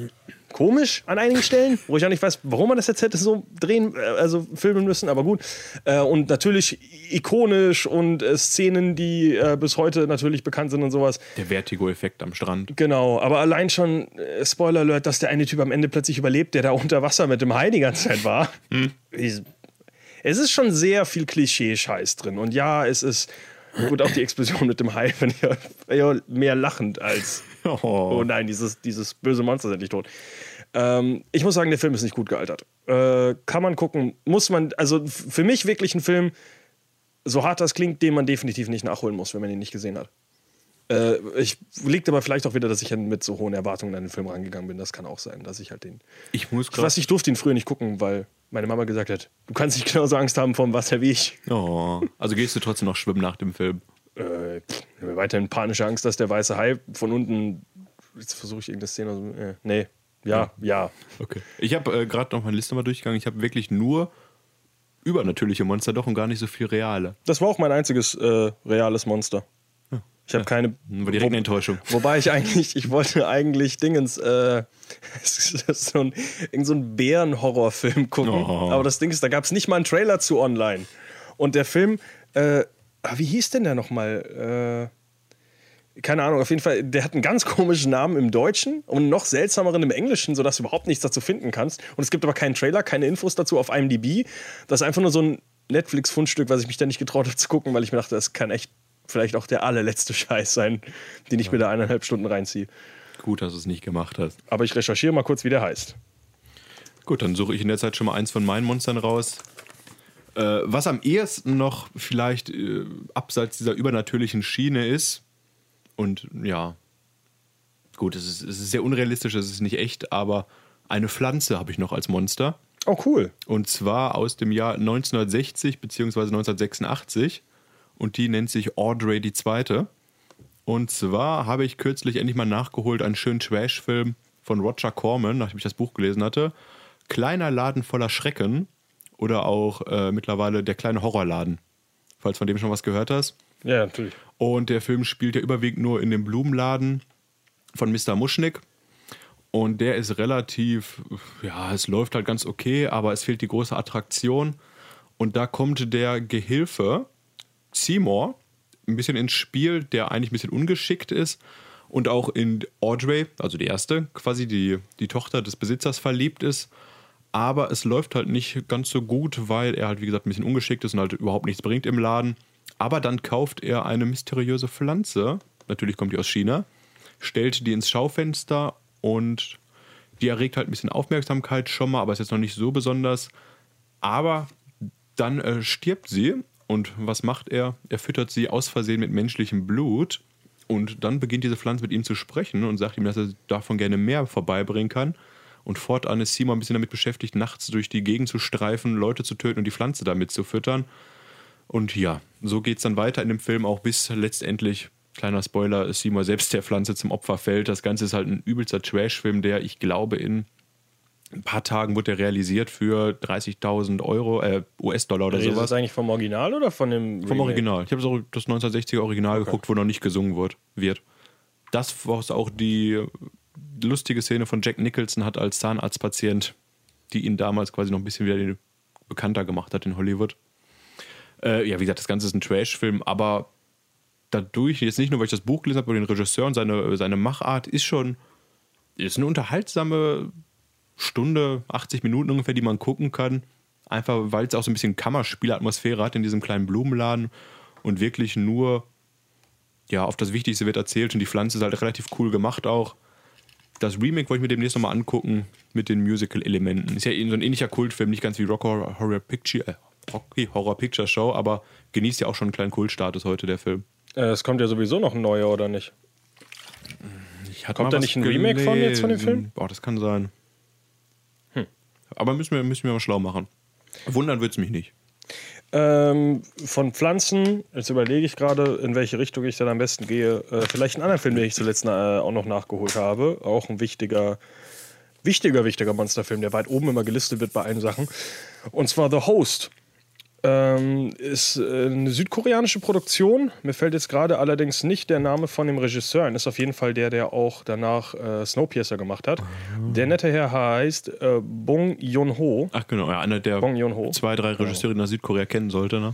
S3: komisch an einigen Stellen, wo ich auch nicht weiß, warum man das jetzt hätte so drehen, äh, also filmen müssen, aber gut. Äh, und natürlich ikonisch und äh, Szenen, die äh, bis heute natürlich bekannt sind und sowas.
S4: Der Vertigo-Effekt am Strand.
S3: Genau, aber allein schon, äh, Spoiler Alert, dass der eine Typ am Ende plötzlich überlebt, der da unter Wasser mit dem Hai die ganze Zeit war. Ist- Es ist schon sehr viel Klischee-Scheiß drin. Und ja, es ist, gut, auch die Explosion mit dem Hai, wenn ja, ja mehr lachend als, oh nein, dieses, dieses böse Monster ist endlich tot. Ähm, ich muss sagen, der Film ist nicht gut gealtert. Äh, kann man gucken, muss man, also für mich wirklich ein Film, so hart das klingt, den man definitiv nicht nachholen muss, wenn man ihn nicht gesehen hat. Äh, ich liegt aber vielleicht auch wieder, dass ich mit so hohen Erwartungen an den Film rangegangen bin. Das kann auch sein, dass ich halt den.
S4: Ich muss
S3: Ich weiß, ich durfte ihn früher nicht gucken, weil meine Mama gesagt hat, du kannst nicht genauso Angst haben vom Wasser wie ich.
S4: Oh, also gehst du trotzdem noch schwimmen nach dem Film?
S3: Äh, pff, ich habe weiterhin panische Angst, dass der weiße Hai von unten. Jetzt versuche ich irgendeine Szene. dem- Äh, nee. Ja, ja.
S4: Okay. Ich habe äh, gerade noch meine Liste mal durchgegangen. Ich habe wirklich nur übernatürliche Monster doch und gar nicht so viel reale.
S3: Das war auch mein einziges äh, reales Monster. Ich habe keine.
S4: War direkt eine Enttäuschung.
S3: Wobei ich eigentlich, ich wollte eigentlich Dingens, äh, so ein, irgend so ein Bären-Horrorfilm gucken.
S4: Oh.
S3: Aber das Ding ist, da gab es nicht mal einen Trailer zu online. Und der Film, äh, ah, wie hieß denn der nochmal? Äh, keine Ahnung, auf jeden Fall, der hat einen ganz komischen Namen im Deutschen und einen noch seltsameren im Englischen, sodass du überhaupt nichts dazu finden kannst. Und es gibt aber keinen Trailer, keine Infos dazu auf IMDb. Das ist einfach nur so ein Netflix-Fundstück, was ich mich da nicht getraut habe zu gucken, weil ich mir dachte, das kann echt vielleicht auch der allerletzte Scheiß sein, den ich mir da eineinhalb Stunden reinziehe.
S4: Gut, dass du es nicht gemacht hast.
S3: Aber ich recherchiere mal kurz, wie der heißt.
S4: Gut, dann suche ich in der Zeit schon mal eins von meinen Monstern raus. Äh, was am ehesten noch vielleicht äh, abseits dieser übernatürlichen Schiene ist, und ja, gut, es ist, es ist sehr unrealistisch, es ist nicht echt, aber eine Pflanze habe ich noch als Monster.
S3: Oh, cool.
S4: Und zwar aus dem Jahr 1960 bzw. 1986. Und die nennt sich Audrey II. Und zwar habe ich kürzlich endlich mal nachgeholt einen schönen Trash-Film von Roger Corman, nachdem ich das Buch gelesen hatte. Kleiner Laden voller Schrecken oder auch äh, mittlerweile der kleine Horrorladen. Falls von dem schon was gehört hast.
S3: Ja, natürlich.
S4: Und der Film spielt ja überwiegend nur in dem Blumenladen von Mr. Muschnick. Und der ist relativ, ja, es läuft halt ganz okay, aber es fehlt die große Attraktion. Und da kommt der Gehilfe Seymour ein bisschen ins Spiel, der eigentlich ein bisschen ungeschickt ist und auch in Audrey, also die erste, quasi die, die Tochter des Besitzers verliebt ist. Aber es läuft halt nicht ganz so gut, weil er halt, wie gesagt, ein bisschen ungeschickt ist und halt überhaupt nichts bringt im Laden. Aber dann kauft er eine mysteriöse Pflanze, natürlich kommt die aus China, stellt die ins Schaufenster und die erregt halt ein bisschen Aufmerksamkeit schon mal, aber ist jetzt noch nicht so besonders. Aber dann äh, stirbt sie und was macht er? Er füttert sie aus Versehen mit menschlichem Blut Und dann beginnt diese Pflanze mit ihm zu sprechen und sagt ihm, dass er davon gerne mehr vorbeibringen kann. Und fortan ist Seymour ein bisschen damit beschäftigt, nachts durch die Gegend zu streifen, Leute zu töten und die Pflanze damit zu füttern. Und ja, so geht es dann weiter in dem Film auch bis letztendlich, kleiner Spoiler, Seymour selbst der Pflanze zum Opfer fällt. Das Ganze ist halt ein übelster Trash-Film, der, ich glaube, in ein paar Tagen wurde er realisiert für 30.000 Euro, äh, US-Dollar oder
S3: Redest
S4: sowas.
S3: das eigentlich vom Original oder von dem
S4: Vom
S3: Remake?
S4: Original. Ich habe so das 1960er Original geguckt, wo noch nicht gesungen wird. wird. Das, was auch die lustige Szene von Jack Nicholson hat als Zahnarztpatient, die ihn damals quasi noch ein bisschen wieder bekannter gemacht hat in Hollywood. Äh, ja, wie gesagt, das Ganze ist ein Trash-Film, aber dadurch, jetzt nicht nur, weil ich das Buch gelesen habe, aber den Regisseur und seine, seine Machart ist schon, ist eine unterhaltsame Stunde, 80 Minuten ungefähr, die man gucken kann. Einfach, weil es auch so ein bisschen Kammerspielatmosphäre hat in diesem kleinen Blumenladen und wirklich nur ja, auf das Wichtigste wird erzählt und die Pflanze ist halt relativ cool gemacht auch. Das Remake wollte ich mir demnächst nochmal angucken mit den Musical-Elementen. Ist ja so ein ähnlicher Kultfilm, nicht ganz wie Rock Horror, Horror Picture, äh, Rocky Horror Picture Show, aber genießt ja auch schon einen kleinen Kultstatus heute, der Film.
S3: Äh, Es kommt ja sowieso noch ein neuer, oder nicht? Kommt da nicht ein Remake von jetzt von dem
S4: gelesen.
S3: Film?
S4: Boah, das kann sein. Aber müssen wir, müssen wir mal schlau machen. Wundern wird es mich nicht.
S3: Ähm, von Pflanzen, jetzt überlege ich gerade, in welche Richtung ich dann am besten gehe. Äh, vielleicht einen anderen Film, den ich zuletzt äh, auch noch nachgeholt habe. Auch ein wichtiger, wichtiger, wichtiger Monsterfilm, der weit oben immer gelistet wird bei allen Sachen. Und zwar The Host. Ähm, ist äh, eine südkoreanische Produktion. Mir fällt jetzt gerade allerdings nicht der Name von dem Regisseur ein. Ist auf jeden Fall der, der auch danach äh, Snowpiercer gemacht hat. Der nette Herr heißt äh, Bong Joon-ho.
S4: Ach genau, ja, einer der zwei, drei Regisseure, die nach Südkorea kennen sollte. Ne?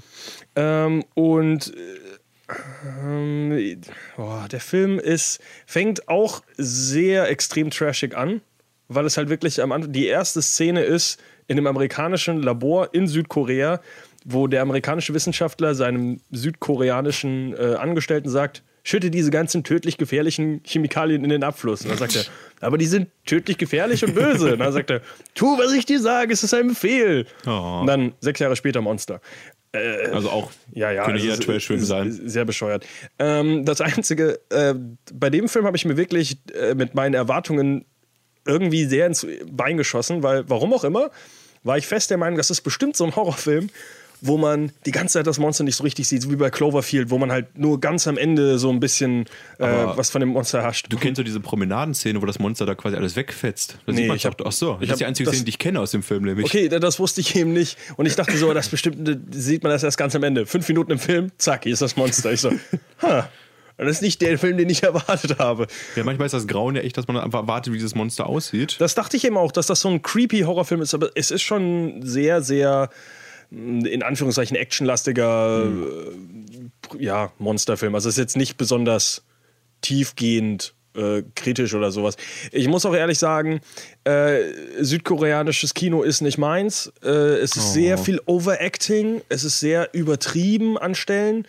S3: Ähm, und äh, boah, der Film ist, fängt auch sehr extrem trashig an, weil es halt wirklich am Anfang die erste Szene ist in einem amerikanischen Labor in Südkorea, wo der amerikanische Wissenschaftler seinem südkoreanischen äh, Angestellten sagt, schütte diese ganzen tödlich gefährlichen Chemikalien in den Abfluss. Und dann sagt er, aber die sind tödlich gefährlich und böse. Und dann sagt er, tu, was ich dir sage, es ist ein Befehl.
S4: Oh.
S3: Und dann sechs Jahre später Monster.
S4: Also auch
S3: Ja, ja.
S4: könnte
S3: also
S4: jeder
S3: es-
S4: Trash-Film sein.
S3: Sehr bescheuert. Ähm, das Einzige, äh, bei dem Film habe ich mir wirklich äh, mit meinen Erwartungen irgendwie sehr ins Bein geschossen, weil, warum auch immer, war ich fest der Meinung, das ist bestimmt so ein Horrorfilm, wo man die ganze Zeit das Monster nicht so richtig sieht, so wie bei Cloverfield, wo man halt nur ganz am Ende so ein bisschen äh, was von dem Monster hascht.
S4: Du kennst so diese Promenadenszene, wo das Monster da quasi alles wegfetzt. Da
S3: Nee, ich hab-
S4: doch, ach so,
S3: ich
S4: das ist die einzige
S3: das-
S4: Szene, die ich kenne aus dem Film, nämlich.
S3: Okay, da- das wusste ich eben nicht. Und ich dachte so, das bestimmt sieht man das erst ganz am Ende. Fünf Minuten im Film, zack, hier ist das Monster. Ich so, ha, das ist nicht der Film, den ich erwartet habe.
S4: Ja, manchmal ist das Grauen ja echt, dass man einfach wartet, wie dieses Monster aussieht.
S3: Das dachte ich eben auch, dass das so ein creepy Horrorfilm ist, aber es ist schon sehr, sehr in Anführungszeichen actionlastiger äh, ja, Monsterfilm. Also es ist jetzt nicht besonders tiefgehend äh, kritisch oder sowas. Ich muss auch ehrlich sagen, äh, südkoreanisches Kino ist nicht meins. Äh, es ist sehr viel Overacting, es ist sehr übertrieben an Stellen.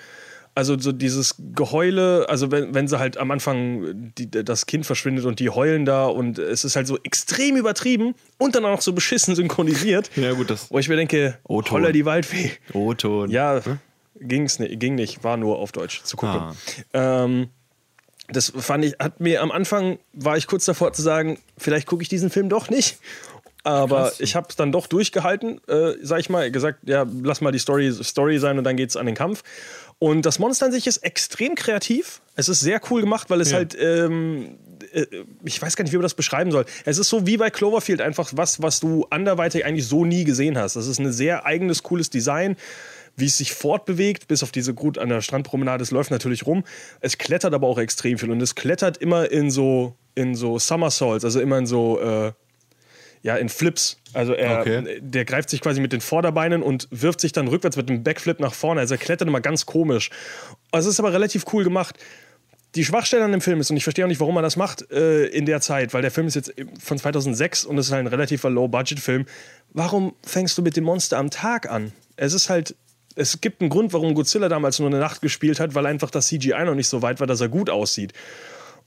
S3: Also so dieses Geheule, also wenn, wenn sie halt am Anfang die, das Kind verschwindet und die heulen da und es ist halt so extrem übertrieben und dann auch so beschissen synchronisiert.
S4: Ja, gut, das-
S3: Wo ich mir denke,
S4: O-Ton.
S3: holla die Waldfee.
S4: O-Ton.
S3: Ja, ging's nicht, ging nicht, war nur auf Deutsch zu gucken.
S4: Ah.
S3: Ähm, das fand ich, hat mir am Anfang, war ich kurz davor zu sagen, vielleicht gucke ich diesen Film doch nicht. Aber
S4: Krass.
S3: ich habe es dann doch durchgehalten, äh, sag ich mal, gesagt, ja, lass mal die Story, Story sein und dann geht's an den Kampf. Und das Monster an sich ist extrem kreativ. Es ist sehr cool gemacht, weil es
S4: Ja.
S3: halt, ähm, äh, ich weiß gar nicht, wie man das beschreiben soll. Es ist so wie bei Cloverfield einfach was, was du anderweitig eigentlich so nie gesehen hast. Das ist ein sehr eigenes, cooles Design wie es sich fortbewegt, bis auf diese gut an der Strandpromenade, es läuft natürlich rum. Es klettert aber auch extrem viel und es klettert immer in so, in so Somersaults, also immer in so, äh, ja, in Flips. Also er,
S4: Okay.
S3: der greift sich quasi mit den Vorderbeinen und wirft sich dann rückwärts mit einem Backflip nach vorne. Also er klettert immer ganz komisch. Es ist aber relativ cool gemacht. Die Schwachstelle an dem Film ist, und ich verstehe auch nicht, warum man das macht äh, in der Zeit, weil der Film ist jetzt von 2006 und es ist halt ein relativer Low-Budget-Film. Warum fängst du mit dem Monster am Tag an? Es ist halt, es gibt einen Grund, warum Godzilla damals nur eine Nacht gespielt hat, weil einfach das CGI noch nicht so weit war, dass er gut aussieht.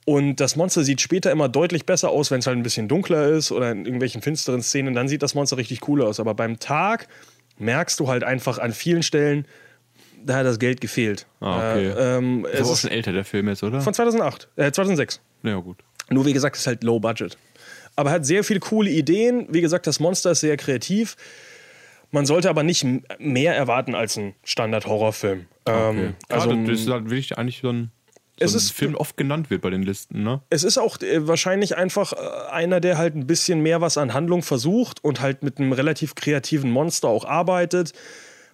S3: Und das Monster sieht später immer deutlich besser aus, wenn es halt ein bisschen dunkler ist oder in irgendwelchen finsteren Szenen. Dann sieht das Monster richtig cool aus. Aber beim Tag merkst du halt einfach an vielen Stellen, da hat das Geld gefehlt.
S4: Ah, okay.
S3: Äh, ähm,
S4: Ist aber auch schon älter, der Film jetzt, oder?
S3: von 2008, äh, 2006.
S4: ja, gut.
S3: Nur wie gesagt, ist halt low budget. Aber hat sehr viele coole Ideen. Wie gesagt, das Monster ist sehr kreativ. Man sollte aber nicht mehr erwarten als ein Standard-Horrorfilm.
S4: Okay.
S3: Ähm,
S4: Also,
S3: also
S4: das ist halt wirklich eigentlich so ein, so
S3: Es ist-
S4: Film, oft genannt wird bei den Listen, ne?
S3: es ist auch äh, wahrscheinlich einfach äh, einer, der halt ein bisschen mehr was an Handlung versucht und halt mit einem relativ kreativen Monster auch arbeitet.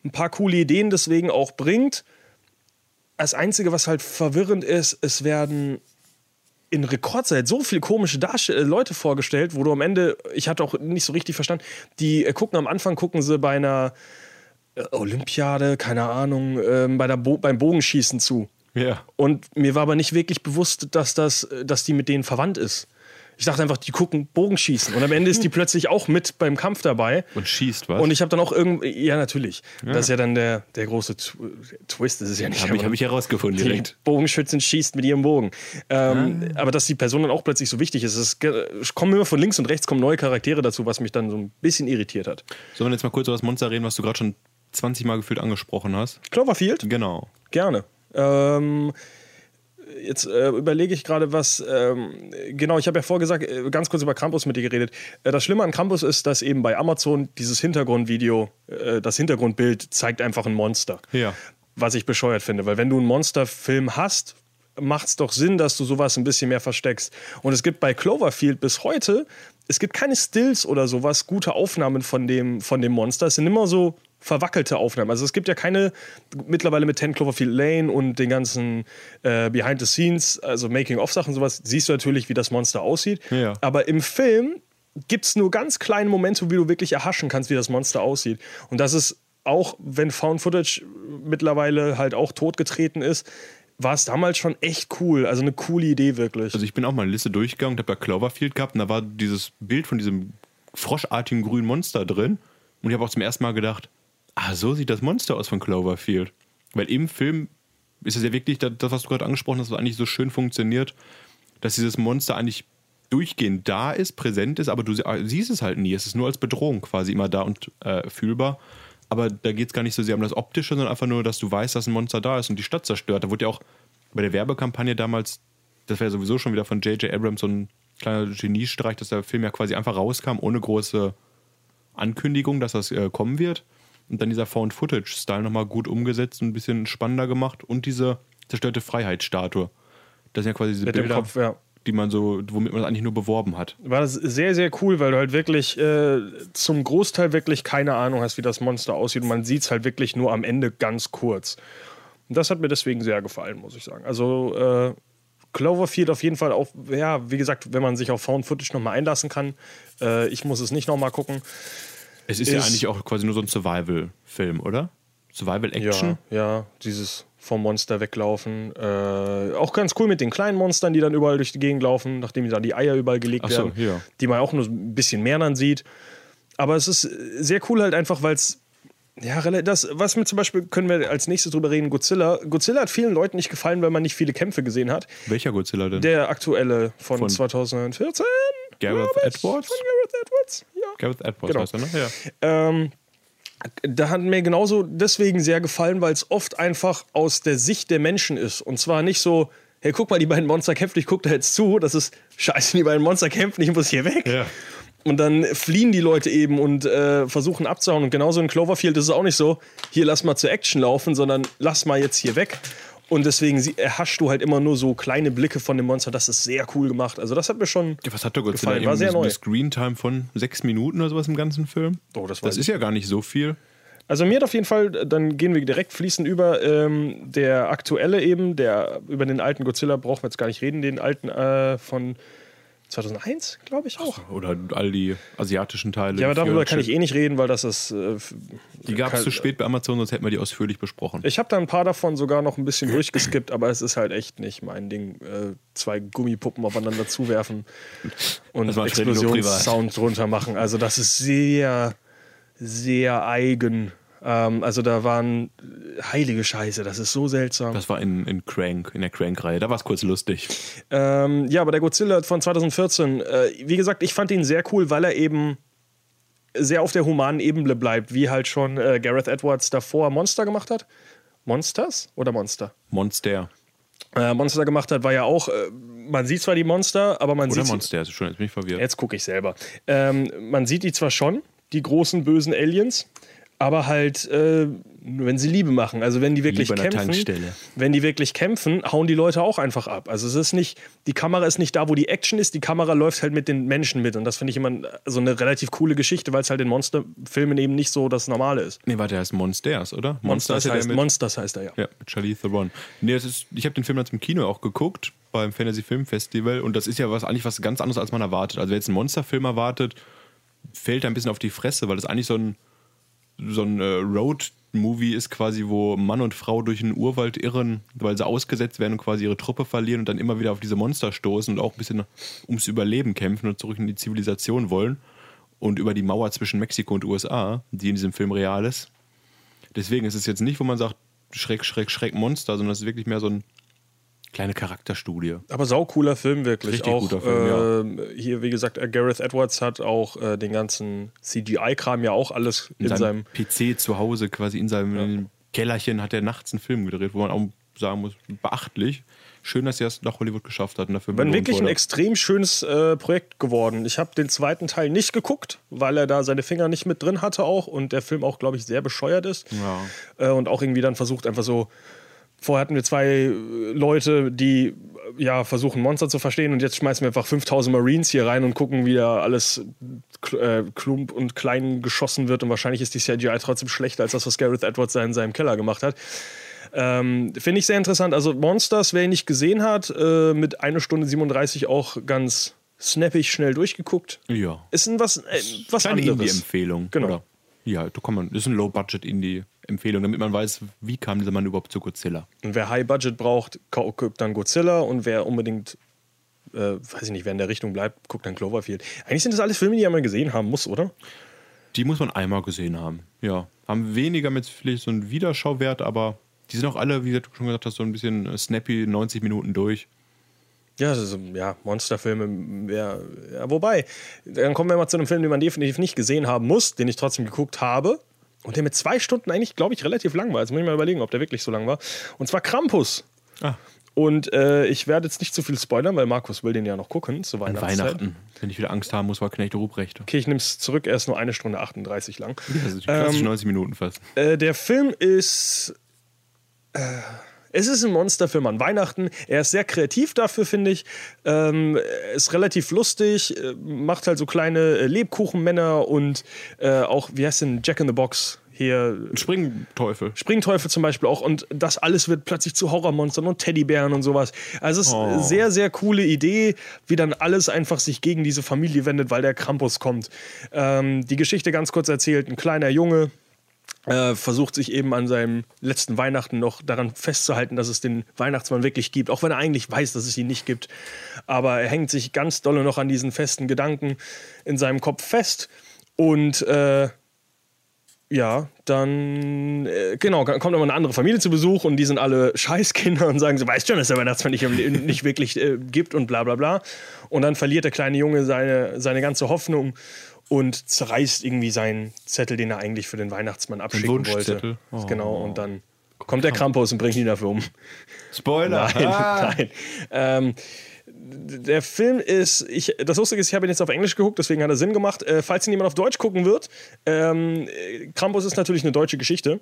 S3: Ein paar coole Ideen deswegen auch bringt. Das Einzige, was halt verwirrend ist, es werden in Rekordzeit so viele komische Darst äh, Leute vorgestellt, wo du am Ende, ich hatte auch nicht so richtig verstanden, die äh, gucken am Anfang, gucken sie bei einer äh, Olympiade, keine Ahnung, ähm, bei der Bo beim Bogenschießen zu.
S4: Ja.
S3: Und mir war aber nicht wirklich bewusst, dass, das, dass die mit denen verwandt ist. Ich dachte einfach, die gucken Bogenschießen. Und am Ende ist die plötzlich auch mit beim Kampf dabei.
S4: Und schießt was?
S3: Und ich habe dann auch irgendwie, ja, natürlich. Das ist ja dann der, der große Tw Twist. Das ist ja nicht
S4: Habe ich, hab ich herausgefunden direkt.
S3: Bogenschützin schießt mit ihrem Bogen. Ähm, Aber dass die Person dann auch plötzlich so wichtig ist, es kommen immer von links und rechts kommen neue Charaktere dazu, was mich dann so ein bisschen irritiert hat.
S4: Sollen wir jetzt mal kurz über das Monster reden, was du gerade schon 20 Mal gefühlt angesprochen hast?
S3: Cloverfield?
S4: Genau.
S3: Gerne. Ähm, jetzt äh, überlege ich gerade, was. Ähm, genau, ich habe ja vorgesagt, äh, ganz kurz über Krampus mit dir geredet. Äh, das Schlimme an Krampus ist, dass eben bei Amazon dieses Hintergrundvideo, äh, das Hintergrundbild zeigt einfach ein Monster.
S4: Ja.
S3: Was ich bescheuert finde, weil wenn du einen Monsterfilm hast, macht es doch Sinn, dass du sowas ein bisschen mehr versteckst. Und es gibt bei Cloverfield bis heute, es gibt keine Stills oder sowas, gute Aufnahmen von dem, von dem Monster. Es sind immer so verwackelte Aufnahmen. Also es gibt ja keine, mittlerweile mit 10 Cloverfield Lane und den ganzen äh, Behind the Scenes, also Making-of-Sachen, sowas, siehst du natürlich, wie das Monster aussieht.
S4: Ja.
S3: Aber im Film gibt es nur ganz kleine Momente, wie du wirklich erhaschen kannst, wie das Monster aussieht. Und das ist auch, wenn Found Footage mittlerweile halt auch totgetreten ist, war es damals schon echt cool. Also eine coole Idee wirklich.
S4: Also ich bin auch mal eine Liste durchgegangen, habe ja Cloverfield gehabt und da war dieses Bild von diesem froschartigen grünen Monster drin. Und ich habe auch zum ersten Mal gedacht, ah, so sieht das Monster aus von Cloverfield. Weil im Film ist es ja wirklich das, was du gerade angesprochen hast, was eigentlich so schön funktioniert, dass dieses Monster eigentlich durchgehend da ist, präsent ist, aber du sie- siehst es halt nie. Es ist nur als Bedrohung quasi immer da und äh, fühlbar. Aber da geht es gar nicht so sehr um das Optische, sondern einfach nur, dass du weißt, dass ein Monster da ist und die Stadt zerstört. Da wurde ja auch bei der Werbekampagne damals, das wäre sowieso schon wieder von J.J. Abrams so ein kleiner Geniestreich, dass der Film ja quasi einfach rauskam, ohne große Ankündigung, dass das äh, kommen wird. Und dann dieser Found-Footage-Style nochmal gut umgesetzt und ein bisschen spannender gemacht. Und diese zerstörte Freiheitsstatue. Das sind ja quasi diese
S3: Mit
S4: Bilder,
S3: Kopf, ja.
S4: die man so, womit man es eigentlich nur beworben hat.
S3: War das sehr, sehr cool, weil du halt wirklich äh, zum Großteil wirklich keine Ahnung hast, wie das Monster aussieht. Und man sieht es halt wirklich nur am Ende ganz kurz. Und das hat mir deswegen sehr gefallen, muss ich sagen. Also äh, Cloverfield auf jeden Fall auch, ja, wie gesagt, wenn man sich auf Found Footage nochmal einlassen kann. Äh, ich muss es nicht nochmal gucken.
S4: Es ist, ja
S3: Ist-
S4: eigentlich auch quasi nur so ein Survival-Film, oder? Survival-Action?
S3: Ja, ja, dieses vom Monster weglaufen. Äh, auch ganz cool mit den kleinen Monstern, die dann überall durch die Gegend laufen, nachdem dann die Eier überall gelegt
S4: Ach so,
S3: werden,
S4: ja.
S3: die man auch nur ein bisschen mehr dann sieht. Aber es ist sehr cool halt einfach, weil es ja, das, was mir zum Beispiel, können wir als nächstes drüber reden, Godzilla. Godzilla hat vielen Leuten nicht gefallen, weil man nicht viele Kämpfe gesehen hat.
S4: Welcher Godzilla denn?
S3: Der aktuelle von,
S4: Von
S3: 2014.
S4: Gareth
S3: ich,
S4: Edwards?
S3: Von Gareth Edwards, ja.
S4: Gareth Edwards
S3: Genau.
S4: heißt er, ne? Ja.
S3: Ähm, da hat mir genauso deswegen sehr gefallen, weil es oft einfach aus der Sicht der Menschen ist. Und zwar nicht so, hey, guck mal, die beiden Monster kämpfen, ich guck da jetzt zu. Das ist scheiße, die beiden Monster kämpfen, ich muss hier weg.
S4: Ja.
S3: Und dann fliehen die Leute eben und äh, versuchen abzuhauen. Und genauso in Cloverfield ist es auch nicht so, hier lass mal zur Action laufen, sondern lass mal jetzt hier weg. Und deswegen erhaschst du halt immer nur so kleine Blicke von dem Monster. Das ist sehr cool gemacht. Also das hat mir schon.
S4: Ja, Was hat der Godzilla?
S3: Gefallen, war sehr neu.
S4: eine Screentime von sechs Minuten oder sowas im ganzen Film?
S3: Oh, das
S4: das ist ja gar nicht so viel.
S3: Also mir hat auf jeden Fall, dann gehen wir direkt fließend über, ähm, der aktuelle eben, der über den alten Godzilla brauchen wir jetzt gar nicht reden, den alten äh, von 2001, glaube ich auch.
S4: Oder all die asiatischen Teile.
S3: Ja, aber darüber kann ich eh nicht reden, weil das ist. Äh,
S4: Die gab es zu spät bei Amazon, sonst hätten wir die ausführlich besprochen.
S3: Ich habe da ein paar davon sogar noch ein bisschen durchgeskippt, aber es ist halt echt nicht mein Ding, äh, zwei Gummipuppen aufeinander zuwerfen und. Explosionssound drunter machen. Also das ist sehr, sehr eigen. Ähm, also da waren äh, heilige Scheiße, das ist so seltsam.
S4: Das war in, in Crank, in der Crank-Reihe. Da war es kurz lustig.
S3: Ähm, ja, aber der Godzilla von 2014, äh, wie gesagt, ich fand ihn sehr cool, weil er eben sehr auf der humanen Ebene bleibt, wie halt schon äh, Gareth Edwards davor Monster gemacht hat. Monsters oder Monster?
S4: Monster.
S3: Äh, Monster gemacht hat, war ja auch, äh, man sieht zwar die Monster, aber man
S4: Oder
S3: sieht.
S4: Monster, ist schon, jetzt bin ich verwirrt.
S3: Jetzt gucke ich selber. Ähm, man sieht die zwar schon, die großen bösen Aliens, aber halt, äh, wenn sie Liebe machen. Also wenn die wirklich kämpfen, wenn die wirklich kämpfen, hauen die Leute auch einfach ab. Also es ist nicht, die Kamera ist nicht da, wo die Action ist, die Kamera läuft halt mit den Menschen mit. Und das finde ich immer so eine relativ coole Geschichte, weil es halt in Monsterfilmen eben nicht so das Normale ist.
S4: Nee, warte, der heißt Monsters, oder?
S3: Monsters,
S4: der
S3: heißt,
S4: mit-
S3: Monsters heißt er ja.
S4: Ja, mit Charlie Theron. Nee, das ist, ich habe den Film dann zum Kino auch geguckt, beim Fantasy Film Festival. Und das ist ja was, eigentlich was ganz anderes, als man erwartet. Also wer jetzt einen Monsterfilm erwartet, fällt da ein bisschen auf die Fresse, weil das eigentlich so ein, so ein äh, Road-Movie ist quasi, wo Mann und Frau durch einen Urwald irren, weil sie ausgesetzt werden und quasi ihre Truppe verlieren und dann immer wieder auf diese Monster stoßen und auch ein bisschen ums Überleben kämpfen und zurück in die Zivilisation wollen. Und über die Mauer zwischen Mexiko und USA, die in diesem Film real ist. Deswegen ist es jetzt nicht, wo man sagt, Schreck, Schreck, Schreck Monster, sondern es ist wirklich mehr so eine kleine Charakterstudie.
S3: Aber saucooler Film wirklich.
S4: Richtig
S3: auch,
S4: guter Film,
S3: äh, Hier, wie gesagt, äh, Gareth Edwards hat auch äh, den ganzen CGI-Kram ja auch alles in,
S4: In,
S3: seinem.
S4: seinem PC zu Hause, quasi in seinem Kellerchen, hat er nachts einen Film gedreht, wo man auch sagen muss, beachtlich. Schön, dass er es nach Hollywood geschafft hat und dafür
S3: War wirklich ein
S4: wurde.
S3: extrem schönes äh, Projekt geworden. Ich habe den zweiten Teil nicht geguckt, weil er da seine Finger nicht mit drin hatte auch und der Film auch, glaube ich, sehr bescheuert ist.
S4: Ja.
S3: Äh, und auch irgendwie dann versucht, einfach so. Vorher hatten wir zwei äh, Leute, die ja versuchen, Monster zu verstehen und jetzt schmeißen wir einfach 5000 Marines hier rein und gucken, wie da alles äh, klump und klein geschossen wird und wahrscheinlich ist die CGI trotzdem schlechter als das, was Gareth Edwards da in seinem Keller gemacht hat. Ähm, Finde ich sehr interessant. Also Monsters, wer ihn nicht gesehen hat, äh, mit 1 Stunde 37 auch ganz snappig schnell durchgeguckt.
S4: Ja.
S3: Ist ein was, äh, was
S4: Kleine
S3: anderes.
S4: Indie-Empfehlung.
S3: Genau.
S4: Oder? Ja, da kann man, ist eine Low-Budget-Indie-Empfehlung, damit man weiß, wie kam dieser Mann überhaupt zu Godzilla.
S3: Und wer High Budget braucht, guckt dann Godzilla und wer unbedingt, äh, weiß ich nicht, wer in der Richtung bleibt, guckt dann Cloverfield. Eigentlich sind das alles Filme, die man gesehen haben muss, oder?
S4: Die muss man einmal gesehen haben. Ja. Haben weniger mit vielleicht so einen Wiederschauwert, aber die sind auch alle, wie du schon gesagt hast, so ein bisschen äh, snappy, 90 Minuten durch.
S3: Ja, ist, ja, Monsterfilme, ja, ja, wobei, dann kommen wir mal zu einem Film, den man definitiv nicht gesehen haben muss, den ich trotzdem geguckt habe und der mit zwei Stunden eigentlich, glaube ich, relativ lang war. Jetzt muss ich mal überlegen, ob der wirklich so lang war. Und zwar Krampus.
S4: Ah.
S3: Und äh, ich werde jetzt nicht zu viel spoilern, weil Markus will den ja noch gucken zu
S4: An
S3: Weihnachtszeit.
S4: Weihnachten. Wenn ich wieder Angst haben muss, war Knecht Ruprecht.
S3: Okay, ich nehme es zurück, er ist nur eine Stunde 38 lang.
S4: Das ist klassisch
S3: Ähm,
S4: 90 Minuten fast.
S3: Äh, der Film ist. Äh, es ist ein Monsterfilm an Weihnachten. Er ist sehr kreativ dafür, finde ich. Ähm, er ist relativ lustig, äh, macht halt so kleine äh, Lebkuchenmänner und äh, auch, wie heißt denn, Jack in the Box hier.
S4: Springteufel.
S3: Springteufel zum Beispiel auch. Und das alles wird plötzlich zu Horrormonstern und Teddybären und sowas. Also es ist eine sehr, sehr coole Idee, wie dann alles einfach sich gegen diese Familie wendet, weil der Krampus kommt. Ähm, die Geschichte ganz kurz erzählt: ein kleiner Junge. Äh, versucht sich eben an seinem letzten Weihnachten noch daran festzuhalten, dass es den Weihnachtsmann wirklich gibt, auch wenn er eigentlich weiß, dass es ihn nicht gibt. Aber er hängt sich ganz dolle noch an diesen festen Gedanken in seinem Kopf fest und äh, ja, dann, äh, genau, kommt nochmal eine andere Familie zu Besuch und die sind alle Scheißkinder und sagen, so weißt schon, dass der Weihnachtsmann nicht, nicht wirklich äh, gibt und bla bla bla. Und dann verliert der kleine Junge seine, seine ganze Hoffnung und zerreißt irgendwie seinen Zettel, den er eigentlich für den Weihnachtsmann abschicken wollte.
S4: Wunschzettel? Oh.
S3: Genau, und dann kommt der Krampus und bringt ihn dafür um.
S4: Spoiler!
S3: Nein,
S4: Ah.
S3: nein. Ähm, der Film ist, ich, das Lustige ist, ich habe ihn jetzt auf Englisch geguckt, deswegen hat er Sinn gemacht. Äh, falls ihn jemand auf Deutsch gucken wird, ähm, äh, Krampus ist natürlich eine deutsche Geschichte.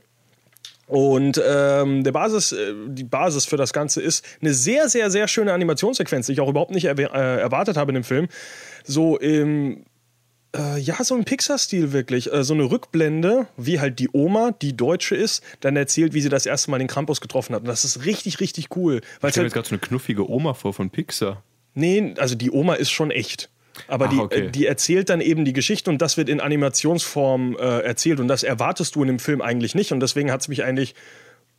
S3: Und ähm, der Basis, äh, die Basis für das Ganze ist eine sehr, sehr, sehr schöne Animationssequenz, die ich auch überhaupt nicht äh, erwartet habe in dem Film. So im äh, ja, so im Pixar-Stil wirklich. Äh, so eine Rückblende, wie halt die Oma, die Deutsche ist, dann erzählt, wie sie das erste Mal den Krampus getroffen hat. Und das ist richtig, richtig cool. Weil
S4: Ich stelle mir jetzt gerade so eine knuffige Oma vor von Pixar.
S3: Nee, also die Oma ist schon echt. Aber
S4: Ach,
S3: die,
S4: okay.
S3: äh, die erzählt dann eben die Geschichte und das wird in Animationsform äh, erzählt und das erwartest du in dem Film eigentlich nicht und deswegen hat es mich eigentlich,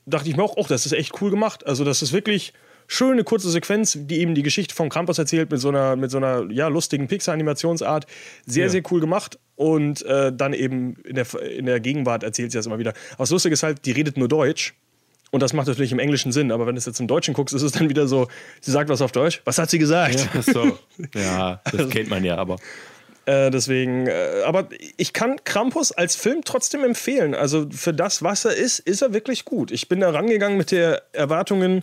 S3: dachte ich mir auch, oh, das ist echt cool gemacht. Also das ist wirklich schöne kurze Sequenz, die eben die Geschichte von Krampus erzählt mit so einer, mit so einer ja, lustigen Pixar-Animationsart. Sehr,
S4: Ja.
S3: sehr cool gemacht und äh, dann eben in der, in der Gegenwart erzählt sie das immer wieder. Aber das Lustige ist halt, die redet nur Deutsch. Und das macht natürlich im Englischen Sinn, aber wenn du es jetzt im Deutschen guckst, ist es dann wieder so, sie sagt was auf Deutsch. Was hat sie gesagt?
S4: Ja, so. ja das kennt man ja, aber.
S3: Äh, deswegen, äh, aber ich kann Krampus als Film trotzdem empfehlen. Also für das, was er ist, ist er wirklich gut. Ich bin da rangegangen mit der Erwartungen,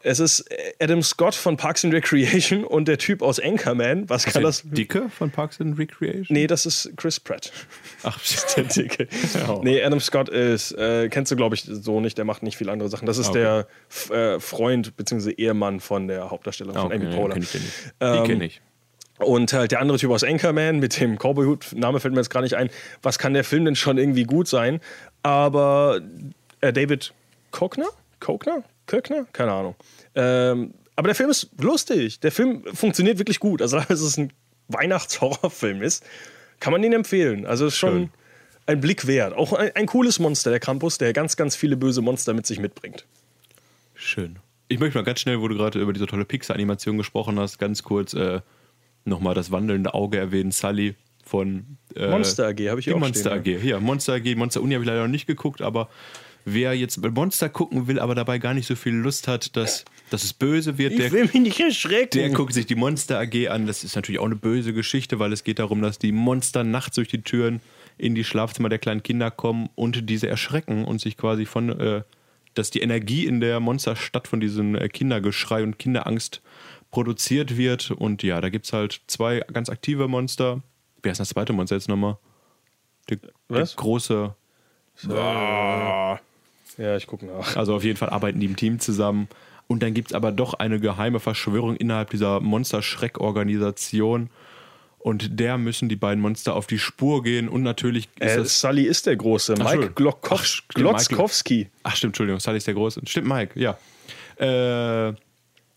S3: es ist Adam Scott von Parks and Recreation und der Typ aus Anchorman. Was kann das?
S4: Dicke von Parks and Recreation?
S3: Nee, das ist Chris Pratt.
S4: Ach,
S3: der Dicke.
S4: Ja.
S3: Nee, Adam Scott ist, äh, kennst du glaube ich so nicht, der macht nicht viele andere Sachen. Das ist
S4: Okay.
S3: der äh, Freund bzw. Ehemann von der Hauptdarstellerin
S4: Ah,
S3: von
S4: okay,
S3: Amy
S4: ja,
S3: Poehler.
S4: kenn ich den nicht. Die
S3: Ähm,
S4: kenne ich.
S3: Und halt der andere Typ aus Anchorman mit dem Cowboyhut, Name fällt mir jetzt gar nicht ein. Was kann der Film denn schon irgendwie gut sein? Aber äh, David Kochner? Kochner? Köckner? Keine Ahnung. Ähm, aber der Film ist lustig. Der Film funktioniert wirklich gut. Also, dass es ein Weihnachtshorrorfilm ist, kann man ihn empfehlen. Also, es ist schon
S4: Schön.
S3: ein Blick wert. Auch ein, ein cooles Monster, der Krampus, der ganz, ganz viele böse Monster mit sich mitbringt.
S4: Schön. Ich möchte mal ganz schnell, wo du gerade über diese tolle Pixar-Animation gesprochen hast, ganz kurz äh, nochmal das wandelnde Auge erwähnen. Sully von äh,
S3: Monster AG habe ich
S4: die
S3: auch
S4: Monster
S3: stehen,
S4: AG. Ja, Monster AG. Monster Uni habe ich leider noch nicht geguckt, aber wer jetzt Monster gucken will, aber dabei gar nicht so viel Lust hat, dass, dass es böse wird, der,
S3: will mich nicht erschrecken.
S4: der guckt sich die Monster AG an. Das ist natürlich auch eine böse Geschichte, weil es geht darum, dass die Monster nachts durch die Türen in die Schlafzimmer der kleinen Kinder kommen und diese erschrecken und sich quasi von, äh, dass die Energie in der Monsterstadt von diesem äh, Kindergeschrei und Kinderangst produziert wird. Und ja, da gibt es halt zwei ganz aktive Monster. Wer ist das zweite Monster jetzt nochmal? Der, der
S3: Was?
S4: große.
S3: Ja, ich gucke nach.
S4: Also auf jeden Fall arbeiten die im Team zusammen. Und dann gibt es aber doch eine geheime Verschwörung innerhalb dieser Monster-Schreck-Organisation. Und der müssen die beiden Monster auf die Spur gehen. Und natürlich ist
S3: Äh. Sully ist der Große. Mike
S4: Ach, stimmt,
S3: Glotzkowski.
S4: Ach, stimmt, Entschuldigung, Sally ist der Große. Stimmt, Mike, ja. Äh,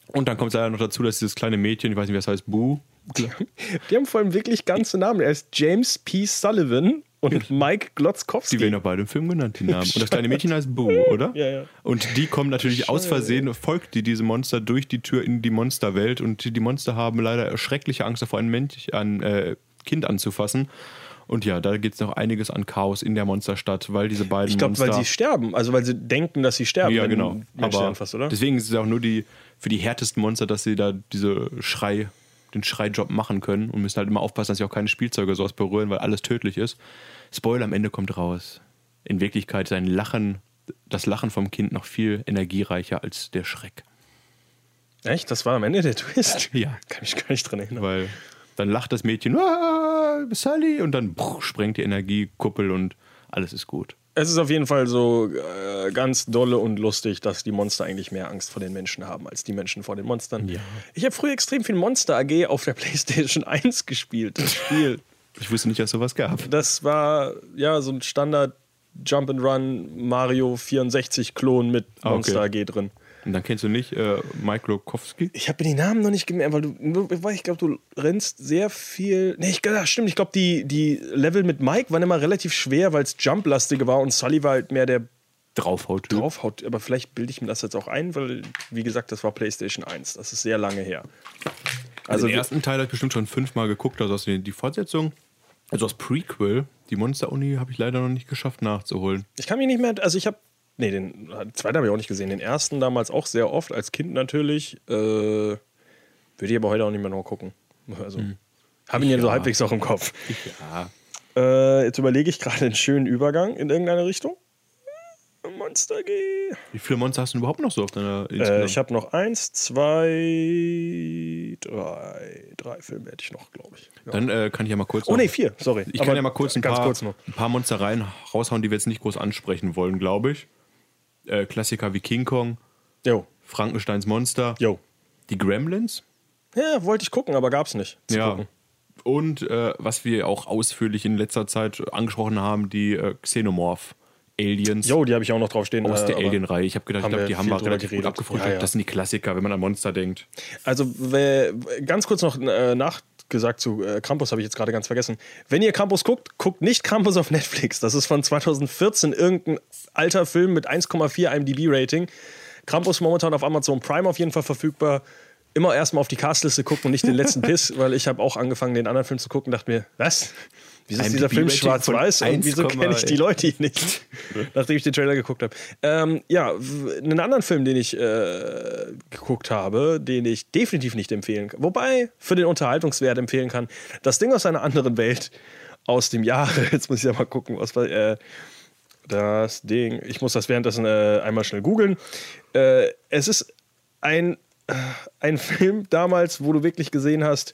S4: und dann kommt leider noch dazu, dass dieses kleine Mädchen, ich weiß nicht, wie das heißt, Boo.
S3: Die haben vor allem wirklich ganze Namen. Er ist James P. Sullivan und Mike Glotzkowski.
S4: Die werden auch beide im Film genannt, die Namen. Und das kleine Mädchen heißt Boo, oder?
S3: Ja, ja.
S4: Und die kommen natürlich aus Versehen, folgt die diese Monster durch die Tür in die Monsterwelt. Und die, Monster haben leider schreckliche Angst davor, ein, Mensch, ein äh, Kind anzufassen. Und ja, da gibt es noch einiges an Chaos in der Monsterstadt, weil diese beiden
S3: ich glaube, weil sie sterben. Also, weil sie denken, dass sie sterben.
S4: ja, genau. Aber
S3: anfasst, oder?
S4: deswegen ist es auch nur die für die härtesten Monster, dass sie da diese Schrei, den Schreijob machen können und müssen halt immer aufpassen, dass sie auch keine Spielzeuge sowas berühren, weil alles tödlich ist. Spoiler am Ende kommt raus. In Wirklichkeit ist ein Lachen, das Lachen vom Kind noch viel energiereicher als der Schreck.
S3: Echt? Das war am Ende der Twist?
S4: Ja.
S3: Kann mich gar nicht dran erinnern.
S4: Weil dann lacht das Mädchen, ah, Sally, und dann bruch, sprengt die Energiekuppel und alles ist gut.
S3: Es ist auf jeden Fall so äh, ganz dolle und lustig, dass die Monster eigentlich mehr Angst vor den Menschen haben, als die Menschen vor den Monstern.
S4: Ja.
S3: Ich habe früher extrem viel Monster AG auf der PlayStation 1 gespielt, das Spiel.
S4: Ich wusste nicht, dass es sowas gab.
S3: Das war ja so ein Standard Jump and Run Mario 64 Klon mit
S4: Ah, okay.
S3: Monster AG drin.
S4: Und dann kennst du nicht äh, Mike Lokowski?
S3: Ich habe mir die Namen noch nicht gemerkt, weil du, weil ich glaube, du rennst sehr viel. Nee, ich, ja, stimmt. Ich glaube, die, die Level mit Mike waren immer relativ schwer, weil es Jump-lastiger war und Sully war halt mehr der
S4: Draufhaut.
S3: draufhaut. Aber vielleicht bilde ich mir das jetzt auch ein, weil, wie gesagt, das war PlayStation 1. Das ist sehr lange her.
S4: Also
S3: Also,
S4: den ersten Teil habe ich bestimmt schon fünfmal geguckt, also aus die, die Fortsetzung, also das Prequel, die Monster-Uni, habe ich leider noch nicht geschafft nachzuholen.
S3: ich kann mich nicht mehr. Also, ich habe. Nee, den zweiten habe ich auch nicht gesehen. Den ersten damals auch sehr oft, als Kind natürlich. Äh, würde ich aber heute auch nicht mehr noch gucken. Also, habe ihn ja so
S4: Ja.
S3: halbwegs auch im Kopf.
S4: Ja.
S3: Äh, jetzt überlege ich gerade einen schönen Übergang in irgendeine Richtung. Monster G.
S4: Wie viele Monster hast du überhaupt noch so auf deiner
S3: Äh, ich habe noch eins, zwei, drei. Drei Filme hätte ich noch, glaube ich. Ja.
S4: Dann äh, kann ich ja mal kurz.
S3: Oh nee, vier, sorry.
S4: Ich kann ja mal kurz ein paar,
S3: kurz
S4: ein paar Monstereien raushauen, die wir jetzt nicht groß ansprechen wollen, glaube ich. Äh, Klassiker wie King Kong,
S3: Jo,
S4: Frankensteins Monster,
S3: jo.
S4: die Gremlins.
S3: Ja, wollte ich gucken, aber gab's nicht. zu
S4: Ja.
S3: gucken.
S4: Und äh, was wir auch ausführlich in letzter Zeit angesprochen haben, die äh, Xenomorph Aliens.
S3: Jo, die habe ich auch noch drauf stehen.
S4: aus
S3: äh,
S4: der Alien-Reihe. Ich habe gedacht,
S3: haben
S4: ich glaube,
S3: wir
S4: die haben wir relativ gut
S3: geredet.
S4: abgefrühstückt.
S3: Ja, ja.
S4: Das sind die Klassiker, wenn man an Monster denkt.
S3: Also, ganz kurz noch äh, nachgesagt zu äh, Krampus, habe ich jetzt gerade ganz vergessen. Wenn ihr Krampus guckt, guckt nicht Krampus auf Netflix. Das ist von 2014 irgendein alter Film mit 1,4 IMDb-Rating. Krampus momentan auf Amazon Prime auf jeden Fall verfügbar. immer erstmal auf die Castliste gucken und nicht den letzten Piss, weil ich habe auch angefangen, den anderen Film zu gucken und dachte mir, was? Wieso ist dieser Film schwarz-weiß wieso
S4: 1,
S3: kenne ich die Leute hier nicht? Nachdem ich den Trailer geguckt habe. Ähm, ja, einen anderen Film, den ich äh, geguckt habe, den ich definitiv nicht empfehlen kann, wobei für den Unterhaltungswert empfehlen kann, das Ding aus einer anderen Welt aus dem Jahre, jetzt muss ich ja mal gucken, was war, äh, das Ding, ich muss das währenddessen äh, einmal schnell googeln. Äh, es ist ein, äh, ein Film damals, wo du wirklich gesehen hast,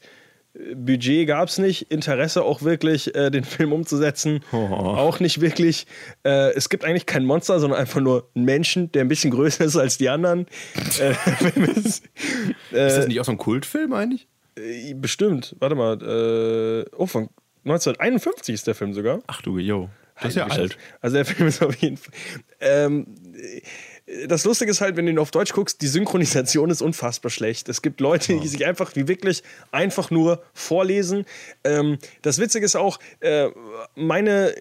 S3: Budget gab es nicht, Interesse auch wirklich, äh, den Film umzusetzen, auch nicht wirklich. Äh, es gibt eigentlich kein Monster, sondern einfach nur einen Menschen, der ein bisschen größer ist als die anderen. äh,
S4: Ist das nicht auch so ein Kultfilm eigentlich?
S3: äh, bestimmt, warte mal, äh, oh, von 1951 ist der Film sogar.
S4: Ach du, yo. Das ist ja alt.
S3: Also der Film ist auf jeden Fall. Ähm, das Lustige ist halt, wenn du ihn auf Deutsch guckst, die Synchronisation ist unfassbar schlecht. Es gibt Leute, die sich einfach, die wirklich einfach nur vorlesen. Ähm, das Witzige ist auch, äh, meine,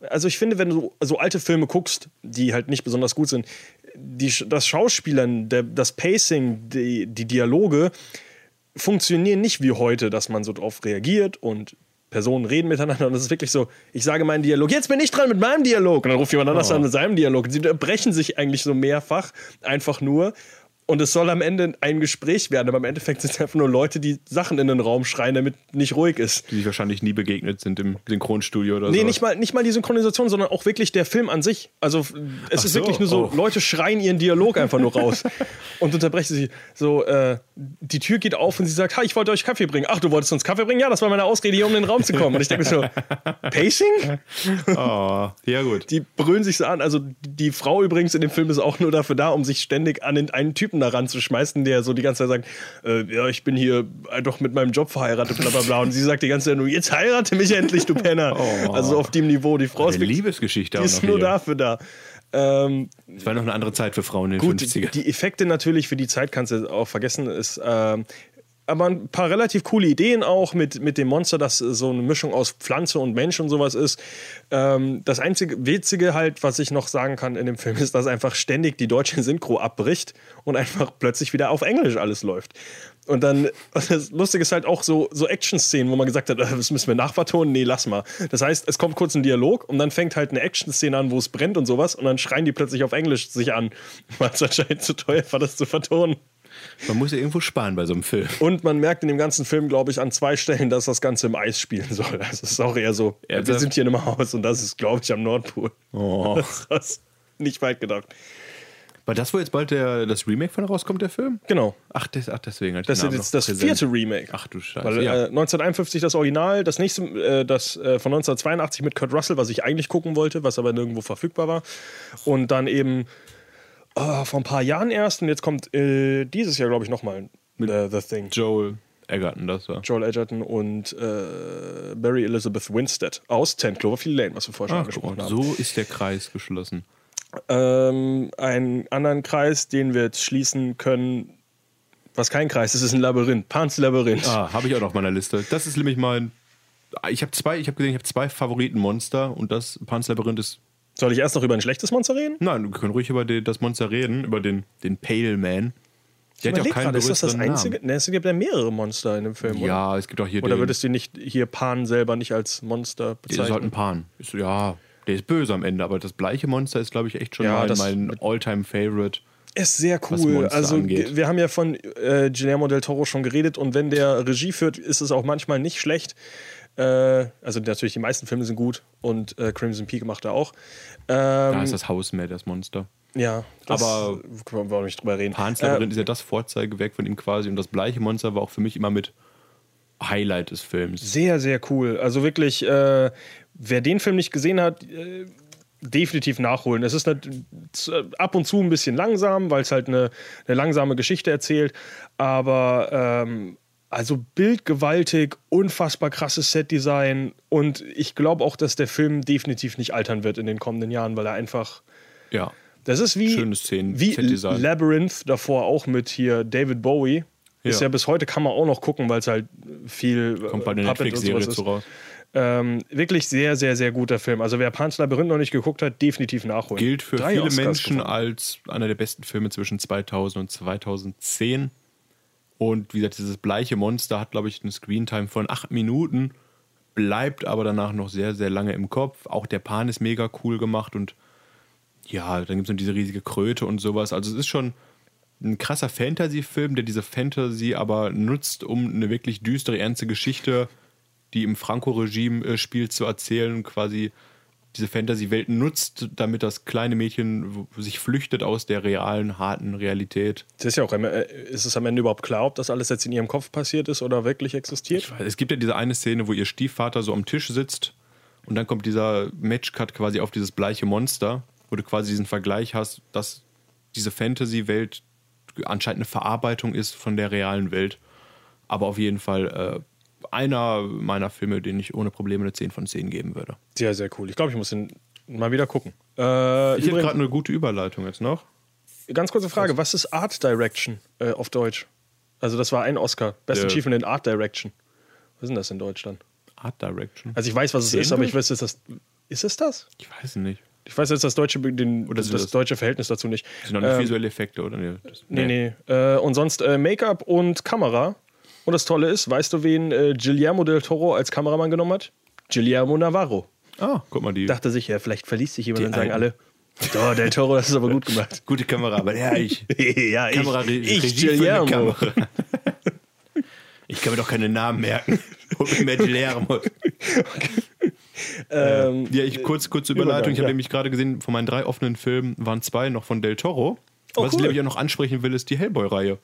S3: also ich finde, wenn du so alte Filme guckst, die halt nicht besonders gut sind, die, das Schauspielern, der, das Pacing, die, die Dialoge funktionieren nicht wie heute, dass man so drauf reagiert und Personen reden miteinander und es ist wirklich so, ich sage meinen Dialog, jetzt bin ich dran mit meinem Dialog und dann ruft jemand anders an mit seinem Dialog. Sie brechen sich eigentlich so mehrfach, einfach nur. Und es soll am Ende ein Gespräch werden, aber im Endeffekt sind es einfach nur Leute, die Sachen in den Raum schreien, damit nicht ruhig ist.
S4: Die sich wahrscheinlich nie begegnet sind im Synchronstudio oder so.
S3: Nee, nicht mal, nicht mal die Synchronisation, sondern auch wirklich der Film an sich. Also es
S4: Ach
S3: ist
S4: so,
S3: wirklich nur so,
S4: oh.
S3: Leute schreien ihren Dialog einfach nur raus und unterbrechen sie. So, äh, die Tür geht auf und sie sagt, ha, ich wollte euch Kaffee bringen. Ach, du wolltest uns Kaffee bringen? Ja, das war meine Ausrede, hier um in den Raum zu kommen. Und ich denke mir so, Pacing?
S4: Oh, ja gut.
S3: Die brüllen sich so an. Also die Frau übrigens in dem Film ist auch nur dafür da, um sich ständig an den einen Typen da ranzuschmeißen, der so die ganze Zeit sagt, äh, ja, ich bin hier doch mit meinem Job verheiratet, bla bla bla. Und sie sagt die ganze Zeit nur, jetzt heirate mich endlich, du Penner.
S4: Oh.
S3: Also auf dem Niveau. Die Frau ist
S4: Eine Liebesgeschichte
S3: die ist nur
S4: hier.
S3: dafür da. Ähm,
S4: Es war noch eine andere Zeit für Frauen in den
S3: gut,
S4: 50er.
S3: die Effekte natürlich für die Zeit kannst du auch vergessen. Ist, ähm, aber ein paar relativ coole Ideen auch mit, mit dem Monster, das so eine Mischung aus Pflanze und Mensch und sowas ist. Ähm, das einzige Witzige halt, was ich noch sagen kann in dem Film, ist, dass einfach ständig die deutsche Synchro abbricht und einfach plötzlich wieder auf Englisch alles läuft. Und dann, das Lustige ist halt auch so, so Action-Szenen, wo man gesagt hat, das müssen wir nachvertonen. Nee, lass mal. Das heißt, es kommt kurz ein Dialog und dann fängt halt eine Action-Szene an, wo es brennt und sowas und dann schreien die plötzlich auf Englisch sich an, weil es anscheinend zu teuer war, das zu vertonen.
S4: Man muss ja irgendwo sparen bei so einem Film.
S3: Und man merkt in dem ganzen Film, glaube ich, an zwei Stellen, dass das Ganze im Eis spielen soll. Also es ist auch eher so,
S4: Ja,
S3: wir sind hier in einem Haus und das ist, glaube ich, am Nordpol.
S4: Oh.
S3: Das ist nicht weit gedacht.
S4: War das, wo jetzt bald der, das Remake von rauskommt, der Film?
S3: Genau.
S4: Ach, das, ach deswegen. hat
S3: Das ist jetzt das
S4: präsent.
S3: vierte Remake.
S4: Ach du Scheiße.
S3: Weil
S4: ja.
S3: äh, 1951 das Original, das nächste, äh, das äh, von 1982 mit Kurt Russell, was ich eigentlich gucken wollte, was aber nirgendwo verfügbar war. Und dann eben äh, vor ein paar Jahren erst und jetzt kommt äh, dieses Jahr, glaube ich, nochmal äh, The Thing.
S4: Joel Egerton, das war.
S3: Joel Edgerton und äh, Barry Elizabeth Winstead aus 10 Cloverfield Lane, was wir vorher schon angesprochen haben.
S4: so ist der Kreis geschlossen.
S3: Ähm, einen anderen Kreis, den wir jetzt schließen können, was kein Kreis ist, ist ein Labyrinth. Pans Labyrinth.
S4: Ah, habe ich auch noch auf meiner Liste. Das ist nämlich mein. Ich habe zwei, ich habe gesehen, ich habe zwei Favoriten-Monster und das Pans Labyrinth ist.
S3: Soll ich erst noch über ein schlechtes Monster reden?
S4: Nein, wir können ruhig über den, das Monster reden, über den, den Pale Man. Der hat ja keinen
S3: gerade, ist das das einzige? Ne, es gibt ja mehrere Monster in dem Film, oder?
S4: Ja, es gibt auch hier
S3: Oder
S4: den.
S3: würdest du nicht hier Pan selber nicht als Monster
S4: der ist halt ein
S3: bezeichnen?
S4: Pan. Ist, ja, der ist böse am Ende, aber das bleiche Monster ist, glaube ich, echt schon
S3: Ja,
S4: mein,
S3: das-
S4: mein All-Time-Favorite.
S3: Ist sehr cool. Also
S4: angeht.
S3: ge- wir haben ja von äh, Guillermo del Toro schon geredet und wenn der Regie führt, ist es auch manchmal nicht schlecht. Äh, also natürlich die meisten Filme sind gut und äh, Crimson Peak macht er auch.
S4: Da
S3: Ähm,
S4: ist das Haus mehr, das Monster.
S3: ja, das
S4: aber-
S3: können wir auch nicht drüber reden.
S4: Pans
S3: Äh,
S4: Labyrinth ist ja das Vorzeigewerk von ihm quasi und das bleiche Monster war auch für mich immer mit Highlight des Films.
S3: Sehr, sehr cool. Also wirklich, äh, wer den Film nicht gesehen hat, äh, definitiv nachholen. Es ist ab und zu ein bisschen langsam, weil es halt eine, eine langsame Geschichte erzählt. Aber ähm, also bildgewaltig, unfassbar krasses Setdesign. Und ich glaube auch, dass der Film definitiv nicht altern wird in den kommenden Jahren, weil er einfach.
S4: Ja.
S3: Das ist wie,
S4: Schöne Szenen,
S3: wie. Labyrinth davor auch mit hier David Bowie. Ist
S4: Ja.
S3: ja bis heute kann man auch noch gucken, weil es halt viel
S4: Kommt bei
S3: äh,
S4: der Netflix-Serie zu raus.
S3: Ähm, wirklich sehr, sehr, sehr guter Film. Also wer Pan's Labyrinth noch nicht geguckt hat, definitiv nachholen.
S4: Gilt für
S3: Drei
S4: viele
S3: Oscars
S4: Menschen
S3: gewonnen.
S4: als einer der besten Filme zwischen 2000 und 2010. Und wie gesagt, dieses bleiche Monster hat, glaube ich, einen Screentime von acht Minuten, bleibt aber danach noch sehr, sehr lange im Kopf. Auch der Pan ist mega cool gemacht und ja, dann gibt es noch diese riesige Kröte und sowas. Also es ist schon ein krasser Fantasy-Film, der diese Fantasy aber nutzt, um eine wirklich düstere, ernste Geschichte, die im Franco-Regime äh, spielt, zu erzählen quasi diese Fantasy-Welt nutzt, damit das kleine Mädchen sich flüchtet aus der realen, harten Realität.
S3: Das ist ja auch, äh, ist es am Ende überhaupt klar, ob das alles jetzt in ihrem Kopf passiert ist oder wirklich existiert?
S4: Es gibt ja diese eine Szene, wo ihr Stiefvater so am Tisch sitzt und dann kommt dieser Matchcut quasi auf dieses bleiche Monster, wo du quasi diesen Vergleich hast, dass diese Fantasy-Welt anscheinend eine Verarbeitung ist von der realen Welt. Aber auf jeden Fall äh, einer meiner Filme, den ich ohne Probleme eine 10 von 10 geben würde.
S3: Sehr, sehr cool. Ich glaube, ich muss den mal wieder gucken. Äh,
S4: Ich hätte gerade eine gute Überleitung jetzt noch.
S3: ganz kurze Frage: Was ist Art Direction äh, auf Deutsch? Also, das war ein Oscar. Best
S4: Der-
S3: Achievement in Art Direction. Was ist denn das in Deutschland?
S4: Art Direction.
S3: Also, ich weiß, was es ist, aber ich weiß, ist das. Ist es das?
S4: Ich weiß es nicht.
S3: Ich weiß jetzt das deutsche, den, das,
S4: das-
S3: deutsche Verhältnis dazu nicht.
S4: Das sind noch nicht
S3: Ähm,
S4: visuelle Effekte, oder? Nee, das,
S3: Nee, nee. Äh, und sonst äh, Make-up und Kamera. Und das Tolle ist, weißt du, wen äh, Guillermo del Toro als Kameramann genommen hat? Guillermo Navarro.
S4: Ah, guck mal, die
S3: Dachte sich, ja, vielleicht verliest sich jemand
S4: Die
S3: und sagen alle, oh, del Toro, das ist aber gut gemacht.
S4: gute Kamera, aber ja, ich.
S3: ja, ich,
S4: Kamera,
S3: ich
S4: Regie
S3: Guillermo.
S4: Kamera. Ich kann mir doch keine Namen merken. Hol mir mehr Guillermo.
S3: Ähm,
S4: Ja, ich kurz, kurze Überleitung. Ich habe
S3: ja.
S4: nämlich gerade gesehen, von meinen drei offenen Filmen waren zwei noch von Del Toro.
S3: Oh,
S4: Was ich
S3: cool.
S4: nämlich auch noch ansprechen will, ist die Hellboy-Reihe.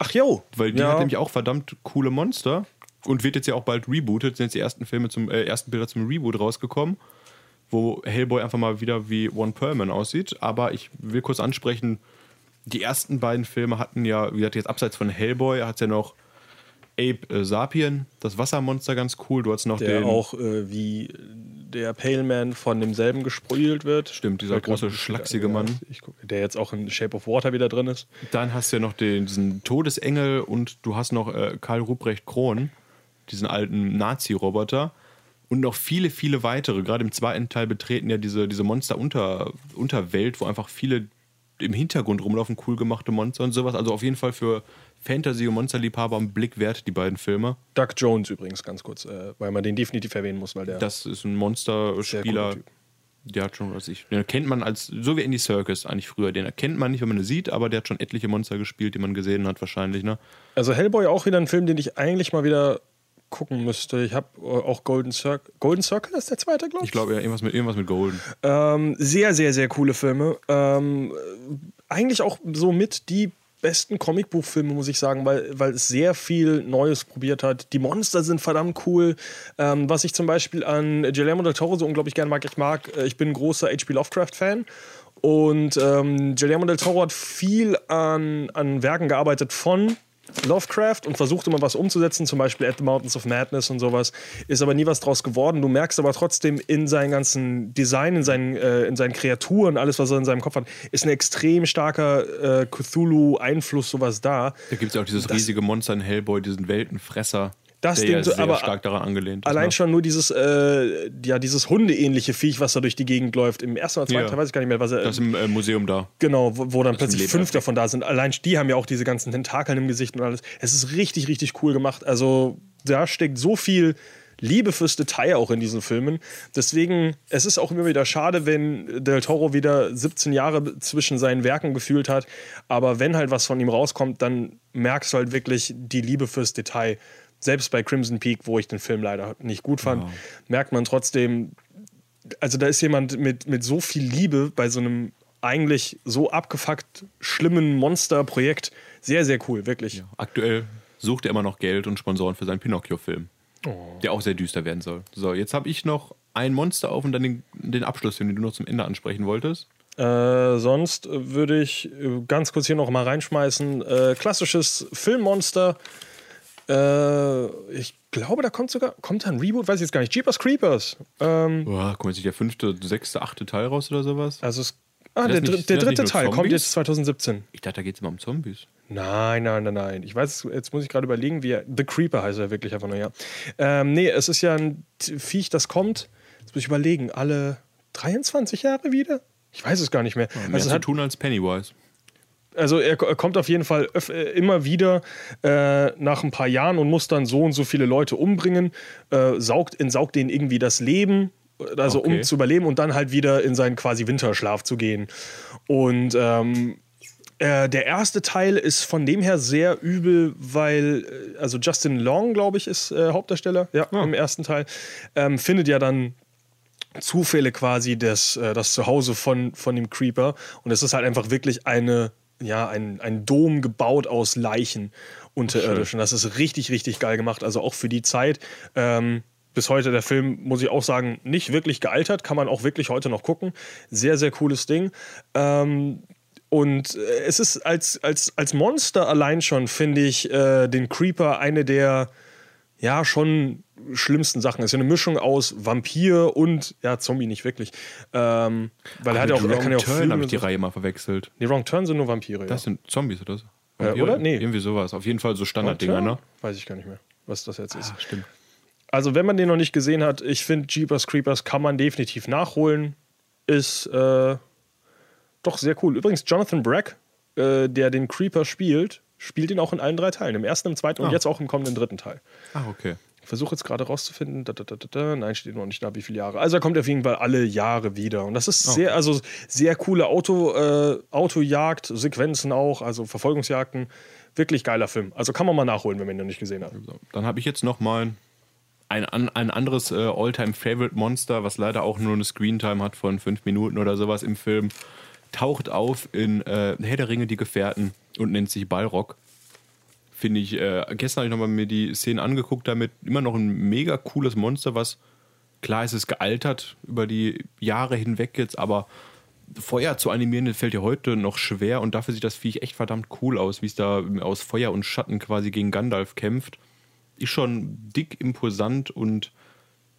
S3: Ach jo.
S4: Weil die
S3: ja.
S4: hat nämlich auch verdammt coole Monster und wird jetzt ja auch bald rebootet. Sind jetzt die ersten Filme zum äh, ersten Bilder zum Reboot rausgekommen, wo Hellboy einfach mal wieder wie One Perlman aussieht. Aber ich will kurz ansprechen, die ersten beiden Filme hatten ja, wie gesagt, jetzt abseits von Hellboy, hat es ja noch Ape äh, Sapien, das Wassermonster, ganz cool. Du hast noch
S3: der
S4: den.
S3: auch äh, wie der Pale Man von demselben gesprüht wird.
S4: Stimmt, dieser
S3: grad-
S4: große, schlachsige Mann.
S3: Ich guck, der jetzt auch in Shape of Water wieder drin ist.
S4: Dann hast du ja noch den, diesen Todesengel und du hast noch äh, Karl Ruprecht Krohn, diesen alten Nazi-Roboter. Und noch viele, viele weitere. Gerade im zweiten Teil betreten ja diese, diese Monster-Unterwelt, wo einfach viele im Hintergrund rumlaufen, cool gemachte Monster und sowas. Also auf jeden Fall für Fantasy- und Monsterliebhaber einen Blick wert, die beiden Filme.
S3: Doug Jones übrigens, ganz kurz, äh, weil man den definitiv erwähnen muss, weil der
S4: Das ist ein Monsterspieler. Der hat schon, was ich. Den kennt man als, so wie Andy Circus eigentlich früher. Den erkennt man nicht, wenn man ihn sieht, aber der hat schon etliche Monster gespielt, die man gesehen hat, wahrscheinlich, ne?
S3: Also Hellboy auch wieder ein Film, den ich eigentlich mal wieder gucken müsste. Ich habe auch Golden Circle. Golden Circle ist der zweite, glaube ich.
S4: Ich glaube, ja, irgendwas mit, irgendwas mit Golden.
S3: Ähm, sehr, sehr, sehr coole Filme. Ähm, äh, eigentlich auch so mit die besten Comicbuchfilme, muss ich sagen, weil, weil es sehr viel Neues probiert hat. Die Monster sind verdammt cool. Ähm, was ich zum Beispiel an Guillermo del Toro so unglaublich gerne mag, ich mag, äh, ich bin großer H.P. Lovecraft-Fan. Und ähm, Guillermo del Toro hat viel an, an Werken gearbeitet von Lovecraft und versucht immer was umzusetzen, zum Beispiel At the Mountains of Madness und sowas, ist aber nie was draus geworden. Du merkst aber trotzdem in seinem ganzen Design, in seinen, äh, in seinen Kreaturen, alles, was er in seinem Kopf hat, ist ein extrem starker äh, Cthulhu-Einfluss, sowas da.
S4: Da gibt es ja auch dieses riesige Monster in Hellboy, diesen Weltenfresser.
S3: Das
S4: der
S3: Ding so- aber
S4: stark daran angelehnt ist.
S3: Allein
S4: ne?
S3: schon nur dieses, äh, ja, dieses hundeähnliche Viech, was da durch die Gegend läuft. Im ersten oder zweiten
S4: Ja.
S3: Teil weiß ich gar nicht mehr, was er.
S4: Das im äh, Museum da.
S3: Genau, wo, wo dann
S4: im
S3: plötzlich fünf davon da sind. Allein die haben ja auch diese ganzen Tentakeln im Gesicht und alles. Es ist richtig, richtig cool gemacht. Also da steckt so viel Liebe fürs Detail auch in diesen Filmen. Deswegen, es ist auch immer wieder schade, wenn Del Toro wieder 17 Jahre zwischen seinen Werken gefühlt hat. Aber wenn halt was von ihm rauskommt, dann merkst du halt wirklich die Liebe fürs Detail. Selbst bei Crimson Peak, wo ich den Film leider nicht gut fand, merkt man trotzdem, also da ist jemand mit, mit so viel Liebe bei so einem eigentlich so abgefuckt schlimmen Monsterprojekt. Sehr, sehr cool, wirklich.
S4: Aktuell sucht er immer noch Geld und Sponsoren für seinen Pinocchio-Film.
S3: Oh.
S4: Der auch sehr düster werden soll. So, jetzt habe ich noch ein Monster auf und dann den, den Abschlussfilm, den du noch zum Ende ansprechen wolltest.
S3: Äh, sonst würde ich ganz kurz hier noch mal reinschmeißen. Äh, klassisches Filmmonster. Äh, ich glaube, da kommt sogar, kommt da ein Reboot, weiß ich jetzt gar nicht. Jeepers Creepers. Ähm,
S4: Boah, kommt jetzt nicht der fünfte, sechste, achte Teil raus oder sowas?
S3: also es, ah, der,
S4: nicht-
S3: der dritte Teil kommt
S4: Zombies?
S3: jetzt 2017.
S4: Ich dachte, da geht es immer um Zombies.
S3: Nein, nein, nein, nein. Ich weiß, jetzt muss ich gerade überlegen, wie er. The Creeper heißt er wirklich einfach nur, ja. Ähm, nee, es ist ja ein Viech, das kommt. Jetzt muss ich überlegen, alle 23 Jahre wieder? Ich weiß es gar nicht mehr.
S4: Mehr
S3: also es
S4: zu
S3: hat,
S4: tun als Pennywise.
S3: Also er, kommt auf jeden Fall äh, immer wieder äh, nach ein paar Jahren und muss dann so und so viele Leute umbringen, äh, saugt, entsaugt denen irgendwie das Leben, also
S4: Okay.
S3: um zu überleben und dann halt wieder in seinen quasi Winterschlaf zu gehen. Und ähm, äh, der erste Teil ist von dem her sehr übel, weil, äh, also Justin Long, glaube ich, ist äh, Hauptdarsteller, ja, im ersten Teil, ähm, findet ja dann Zufälle quasi das, das Zuhause von, von dem Creeper. Und es ist halt einfach wirklich eine, ja, ein, ein Dom gebaut aus Leichen unterirdisch. Und das ist richtig, richtig geil gemacht. Also auch für die Zeit. Ähm, bis heute der Film, muss ich auch sagen, nicht wirklich gealtert. Kann man auch wirklich heute noch gucken. Sehr, sehr cooles Ding. Ähm, und äh, es ist als, als, als Monster allein schon, finde ich, äh, den Creeper eine der ja, schon schlimmsten Sachen. Es ist ja eine Mischung aus Vampir und ja, Zombie nicht wirklich. Ähm, weil er hat ja auch, er kann ja auch
S4: Turn habe ich die
S3: so.
S4: Reihe mal verwechselt.
S3: Nee, Wrong Turn sind nur Vampire.
S4: Das
S3: ja.
S4: sind Zombies oder so?
S3: Äh,
S4: Vampire?
S3: oder? Nee.
S4: Irgendwie sowas. Auf jeden Fall so Standarddinger, ne?
S3: Weiß ich gar nicht mehr, was das jetzt ist.
S4: Ah, stimmt.
S3: Also, wenn man den noch nicht gesehen hat, ich finde Jeepers Creepers kann man definitiv nachholen. Ist äh, doch sehr cool. Übrigens, Jonathan Brack, äh, der den Creeper spielt, spielt ihn auch in allen drei Teilen. Im ersten, im zweiten und
S4: Ah.
S3: jetzt auch im kommenden dritten Teil.
S4: Ah, okay.
S3: Ich versuche jetzt gerade rauszufinden. Da, da, da, da, da. Nein, steht noch nicht da, wie viele Jahre. Also er kommt auf jeden Fall alle Jahre wieder. Und das ist sehr, also sehr coole Auto, äh, Autojagd, Sequenzen auch, also Verfolgungsjagden. Wirklich geiler Film. Also kann man mal nachholen, wenn man ihn noch nicht gesehen hat.
S4: Dann habe ich jetzt noch mal ein, ein anderes äh, All-Time-Favorite-Monster, was leider auch nur eine Screentime hat von fünf Minuten oder sowas im Film, taucht auf in äh, Herr der Ringe, die Gefährten und nennt sich Balrog. Finde ich, äh, gestern habe ich nochmal mir die Szenen angeguckt, damit immer noch ein mega cooles Monster, was klar ist es gealtert über die Jahre hinweg jetzt, aber Feuer zu animieren, das fällt ja heute noch schwer und dafür sieht das Viech echt verdammt cool aus, wie es da aus Feuer und Schatten quasi gegen Gandalf kämpft. Ist schon dick imposant und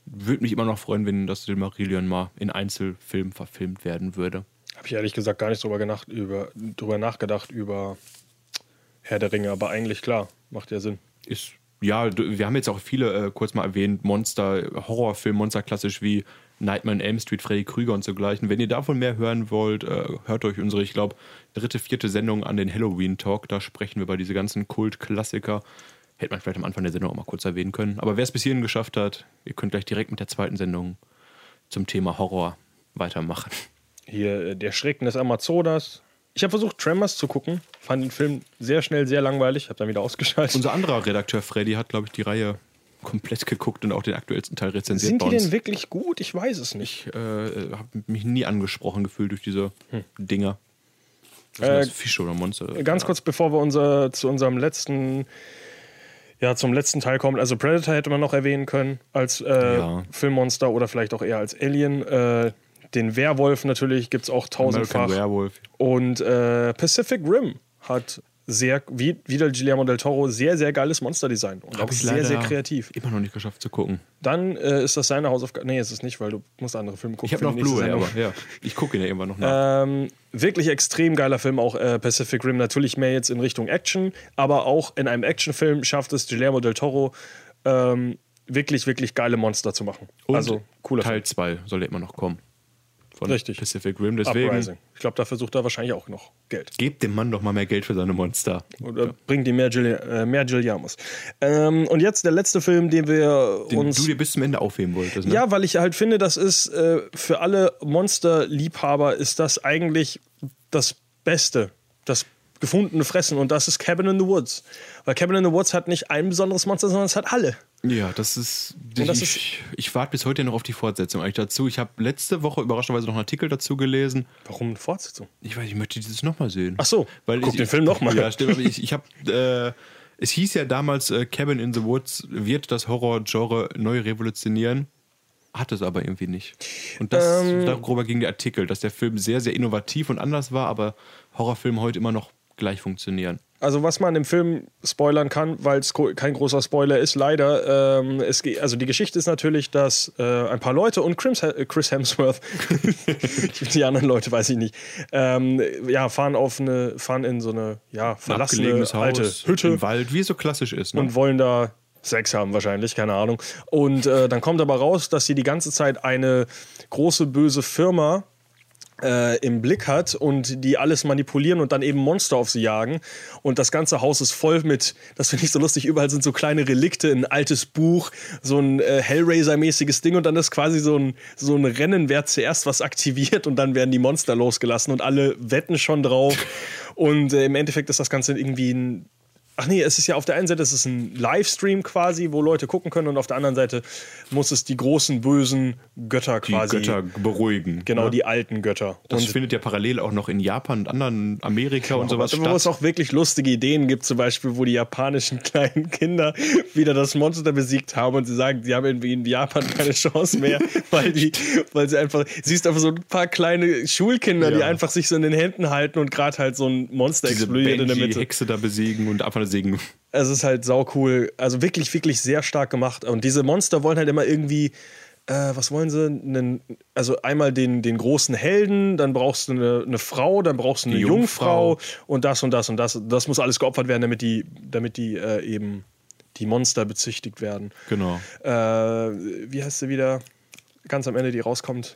S4: würde mich immer noch freuen, wenn das Silmarillion mal in Einzelfilmen verfilmt werden würde.
S3: Habe ich ehrlich gesagt gar nicht drüber, gedacht, über, drüber nachgedacht, über Herr der Ringe. Aber eigentlich klar, macht ja Sinn.
S4: Ist, ja, wir haben jetzt auch viele äh, kurz mal erwähnt, Monster, Horrorfilm, Monster klassisch wie Nightmare on Elm Street, Freddy Krüger und so gleichen. Wenn ihr davon mehr hören wollt, äh, hört euch unsere, ich glaube, dritte, vierte Sendung an den Halloween Talk. Da sprechen wir über diese ganzen Kult-Klassiker. Hätte man vielleicht am Anfang der Sendung auch mal kurz erwähnen können. Aber wer es bis hierhin geschafft hat, ihr könnt gleich direkt mit der zweiten Sendung zum Thema Horror weitermachen.
S3: Hier äh, der Schrecken des Amazonas. Ich habe versucht, Tremors zu gucken. Fand den Film sehr schnell sehr langweilig. Habe dann wieder ausgeschaltet.
S4: Unser anderer Redakteur Freddy hat, glaube ich, die Reihe komplett geguckt und auch den aktuellsten Teil rezensiert
S3: Sind die denn wirklich gut? Ich weiß es nicht.
S4: Ich äh, habe mich nie angesprochen gefühlt durch diese Dinger.
S3: Hm. Äh,
S4: ist das? Fische oder Monster?
S3: Ganz kurz, bevor wir unser, zu unserem letzten, ja, zum letzten Teil kommen. Also Predator hätte man noch erwähnen können als äh,
S4: Ja.
S3: Filmmonster oder vielleicht auch eher als Alien. Äh, den Werwolf natürlich gibt es auch
S4: American
S3: tausendfach.
S4: Werewolf.
S3: Und äh, Pacific Rim hat sehr, wie wieder Guillermo del Toro, sehr, sehr geiles Monsterdesign. Und
S4: Hab
S3: auch
S4: ich
S3: sehr, sehr kreativ.
S4: Immer noch nicht geschafft zu gucken.
S3: Dann äh, ist das seine Hausaufgabe. Nee, ist es nicht, weil du musst andere Filme gucken.
S4: Ich habe noch Blu-ray,
S3: Sendung.
S4: aber ja, ich gucke ihn ja irgendwann noch nach.
S3: Ähm, wirklich extrem geiler Film, auch äh, Pacific Rim. Natürlich mehr jetzt in Richtung Action, aber auch in einem Actionfilm schafft es Guillermo del Toro, ähm, wirklich, wirklich geile Monster zu machen.
S4: Und
S3: also cooler
S4: Teil 2 soll ja immer noch kommen. Von
S3: Richtig.
S4: Pacific Rim. Deswegen
S3: Uprising. Ich glaube, da versucht er wahrscheinlich auch noch Geld.
S4: gebt dem Mann doch mal mehr Geld für seine Monster.
S3: Oder bringt ihm mehr, Gilli äh, mehr. Ähm, und jetzt der letzte Film, den wir
S4: Den
S3: uns.
S4: du dir bis zum Ende aufheben wolltest. Ne?
S3: Ja, weil ich halt finde, das ist äh, für alle Monsterliebhaber ist das eigentlich das Beste, das gefundene Fressen und das ist Cabin in the Woods. Weil Cabin in the Woods hat nicht ein besonderes Monster, sondern es hat alle.
S4: Ja, das ist.
S3: Das
S4: ich ich warte bis heute noch auf die Fortsetzung eigentlich dazu. Ich habe letzte Woche überraschenderweise noch einen Artikel dazu gelesen.
S3: Warum eine Fortsetzung?
S4: Ich weiß, ich möchte dieses nochmal sehen.
S3: Ach so,
S4: Weil
S3: guck
S4: ich,
S3: den Film noch mal.
S4: Ja, stimmt, ich, ich habe. Äh, es hieß ja damals, äh, Cabin in the Woods wird das Horror-Genre neu revolutionieren. Hat es aber irgendwie nicht. Und das,
S3: Ähm.
S4: darüber ging der Artikel, dass der Film sehr, sehr innovativ und anders war, aber Horrorfilme heute immer noch gleich funktionieren.
S3: Also was man im Film spoilern kann, weil es kein großer Spoiler ist, leider. Ähm, es, also die Geschichte ist natürlich, dass äh, ein paar Leute und Chris, äh, Chris Hemsworth, die anderen Leute weiß ich nicht, ähm, ja fahren auf eine, fahren in so eine ja
S4: Ein
S3: verlassene
S4: abgelegenes
S3: alte
S4: Haus
S3: Hütte
S4: im Wald, wie es so klassisch ist. Ne?
S3: und wollen da Sex haben wahrscheinlich, keine Ahnung. Und äh, dann kommt aber raus, dass sie die ganze Zeit eine große böse Firma äh, im Blick hat und die alles manipulieren und dann eben Monster auf sie jagen. Und das ganze Haus ist voll mit, das finde ich so lustig, überall sind so kleine Relikte, ein altes Buch, so ein äh, Hellraiser-mäßiges Ding und dann ist quasi so ein, so ein Rennen, wer zuerst was aktiviert und dann werden die Monster losgelassen und alle wetten schon drauf. Und äh, im Endeffekt ist das Ganze irgendwie ein Ach nee, es ist ja auf der einen Seite es ist ein Livestream quasi, wo Leute gucken können und auf der anderen Seite muss es die großen bösen Götter
S4: Die
S3: quasi
S4: Götter beruhigen.
S3: genau
S4: ne?
S3: die alten Götter.
S4: Das findet ja parallel auch noch in Japan und anderen Amerika und sowas
S3: Wo es
S4: statt.
S3: auch wirklich lustige Ideen gibt, zum Beispiel, wo die japanischen kleinen Kinder wieder das Monster besiegt haben und sie sagen, sie haben irgendwie in Japan keine Chance mehr, weil die, weil sie einfach, siehst einfach so ein paar kleine Schulkinder, die
S4: Ja.
S3: einfach sich so in den Händen halten und gerade halt so ein Monster
S4: Diese
S3: explodiert in der Mitte.
S4: Hexe da besiegen und einfach sägen.
S3: Es ist halt sau cool. Also wirklich, wirklich sehr stark gemacht. Und diese Monster wollen halt immer irgendwie, äh, was wollen sie? Einen, also einmal den, den großen Helden, dann brauchst du eine, eine Frau, dann brauchst du eine Jungfrau.
S4: Jungfrau.
S3: und das und das und das. Das muss alles geopfert werden, damit die, damit die äh, eben die Monster bezichtigt werden.
S4: Genau.
S3: Äh, wie heißt sie wieder? Ganz am Ende, die rauskommt.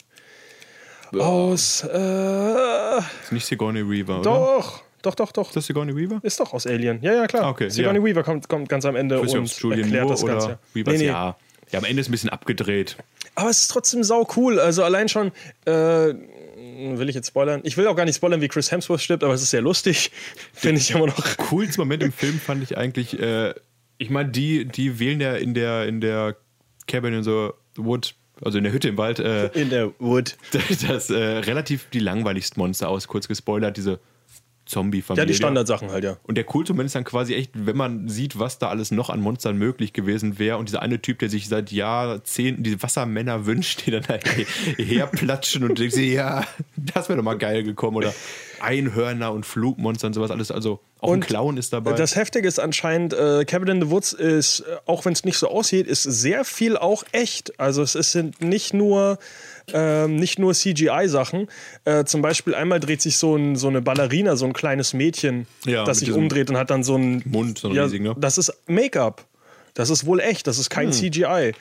S3: Aus. Äh,
S4: Ist nicht Sigourney Weaver, oder?
S3: doch, doch, doch, doch.
S4: Ist das Sigourney Weaver?
S3: Ist doch aus Alien. Ja, ja, klar.
S4: Ah, okay,
S3: Sigourney
S4: ja.
S3: Weaver kommt, kommt ganz am Ende und
S4: Julian
S3: erklärt
S4: Moore
S3: das
S4: oder
S3: Ganze.
S4: Weaver
S3: Nee, nee.
S4: Ja. ja, am Ende ist ein bisschen abgedreht.
S3: Aber es ist trotzdem sau cool. Also allein schon, äh, will ich jetzt spoilern? Ich will auch gar nicht spoilern, wie Chris Hemsworth stirbt, aber es ist sehr lustig. Finde ich immer noch.
S4: Coolste Moment im Film fand ich eigentlich, äh, ich meine, die, die wählen ja in der, in der Cabin in the Wood, also in der Hütte im Wald, äh,
S3: In der Wood.
S4: das äh, relativ die langweiligsten Monster aus, kurz gespoilert, diese Zombie-Familie.
S3: Ja, die Standardsachen halt, ja.
S4: Und der Moment ist dann quasi echt, wenn man sieht, was da alles noch an Monstern möglich gewesen wäre und dieser eine Typ, der sich seit Jahrzehnten diese Wassermänner wünscht, die dann halt herplatschen und denkt sich, ja, das wäre doch mal geil gekommen oder Einhörner und Flugmonster und sowas alles, also auch ein
S3: Und
S4: Clown ist dabei.
S3: Das Heftige ist anscheinend, äh, Cabin in the Woods ist, äh, auch wenn es nicht so aussieht, ist sehr viel auch echt. Also es ist, sind nicht nur, ähm, nicht nur CGI-Sachen. Äh, zum Beispiel einmal dreht sich so, ein, so eine Ballerina, so ein kleines Mädchen,
S4: Ja,
S3: das sich umdreht und hat dann so einen
S4: Mund, so einen
S3: ja,
S4: riesigen, ne?
S3: Das ist Make-up. Das ist wohl echt, das ist kein CGI.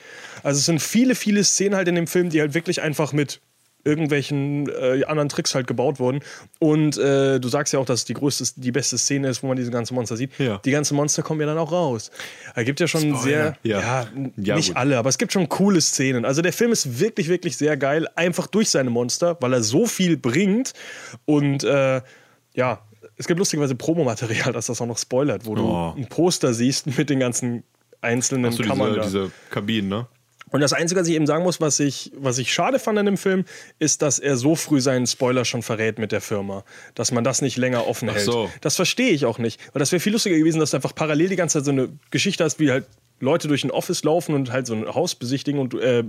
S3: Also es sind viele, viele Szenen halt in dem Film, die halt wirklich einfach mit irgendwelchen äh, anderen Tricks halt gebaut wurden. Und äh, du sagst ja auch, dass es die größte, die beste Szene ist, wo man diese ganzen Monster sieht.
S4: Ja.
S3: Die ganzen Monster kommen ja dann auch raus. Da gibt ja schon
S4: Spoiler.
S3: sehr,
S4: Ja.
S3: ja, nicht
S4: gut.
S3: alle, aber es gibt schon coole Szenen. Also der Film ist wirklich, wirklich sehr geil, einfach durch seine Monster, weil er so viel bringt. Und äh, ja, es gibt lustigerweise Promomaterial, dass das auch noch spoilert, wo du
S4: Oh.
S3: ein Poster siehst mit den ganzen einzelnen
S4: Hast du
S3: Kammern.
S4: diese, diese Kabinen, ne?
S3: Und das Einzige, was ich eben sagen muss, was ich, was ich schade fand an dem Film, ist, dass er so früh seinen Spoiler schon verrät mit der Firma. Dass man das nicht länger offen hält.
S4: so.
S3: Das verstehe ich auch nicht. Weil das wäre viel lustiger gewesen, dass du einfach parallel die ganze Zeit so eine Geschichte hast, wie halt Leute durch ein Office laufen und halt so ein Haus besichtigen und äh,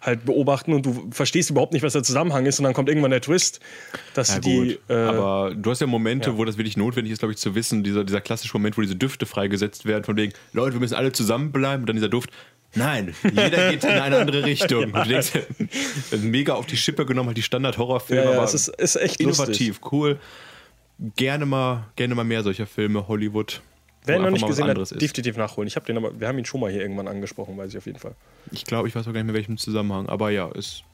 S3: halt beobachten und du verstehst überhaupt nicht, was der Zusammenhang ist und dann kommt irgendwann der Twist, dass
S4: Ja,
S3: die. Äh,
S4: aber du hast ja Momente,
S3: ja.
S4: wo das wirklich notwendig ist, glaube ich, zu wissen. Dieser, dieser klassische Moment, wo diese Düfte freigesetzt werden, von wegen, Leute, wir müssen alle zusammenbleiben und dann dieser Duft. Nein, jeder geht in eine andere Richtung. Und du denkst, mega auf die Schippe genommen, halt die Standard-Horrorfilme,
S3: ja, ja, es ist, ist echt lustig.
S4: innovativ, cool. Gerne mal, gerne mal mehr solcher Filme, Hollywood. wo
S3: Wer ihn noch nicht
S4: mal was
S3: gesehen
S4: anderes
S3: hat,
S4: ist.
S3: definitiv nachholen. Ich habe den aber, wir haben ihn schon mal hier irgendwann angesprochen, weiß ich auf jeden Fall.
S4: Ich glaube, ich weiß auch gar nicht mehr, welchem Zusammenhang. Aber ja, ist.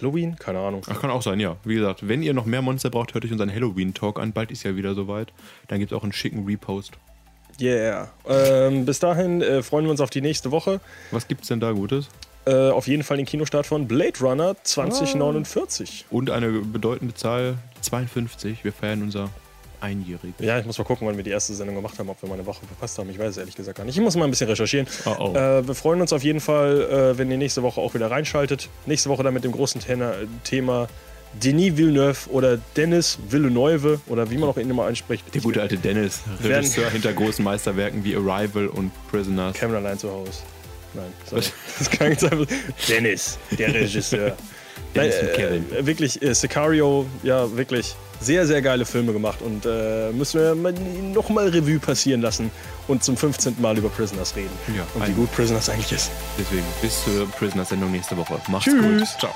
S3: Halloween? Keine Ahnung.
S4: Ach, kann auch sein, ja. Wie gesagt, wenn ihr noch mehr Monster braucht, hört euch unseren Halloween-Talk an. Bald ist ja wieder soweit. Dann gibt es auch einen schicken Repost.
S3: Yeah. Ähm, bis dahin äh, freuen wir uns auf die nächste Woche.
S4: Was gibt's denn da Gutes?
S3: Äh, auf jeden Fall den Kinostart von Blade Runner 2049.
S4: Und eine bedeutende Zahl, 52. Wir feiern unser Einjähriges.
S3: Ja, ich muss mal gucken, wann wir die erste Sendung gemacht haben, ob wir mal eine Woche verpasst haben. Ich weiß es ehrlich gesagt gar nicht. Ich muss mal ein bisschen recherchieren.
S4: Oh, oh.
S3: Äh, wir freuen uns auf jeden Fall, äh, wenn ihr nächste Woche auch wieder reinschaltet. Nächste Woche dann mit dem großen Thema, Thema Denis Villeneuve oder Dennis Villeneuve oder wie man auch ihn immer anspricht.
S4: Der gute alte Dennis, Regisseur hinter großen Meisterwerken wie Arrival und Prisoners.
S3: Cameron allein zu Hause. Nein, sorry. das klang jetzt einfach. Dennis, der Regisseur. Nein, äh, wirklich, äh, Sicario, ja, wirklich sehr, sehr geile Filme gemacht und äh, müssen wir mal, noch mal Revue passieren lassen und zum 15. Mal über Prisoners reden.
S4: Ja,
S3: und wie gut Prisoners eigentlich ist.
S4: Deswegen bis zur Prisoners-Sendung nächste Woche. Macht's
S3: Tschüss.
S4: gut. Ciao.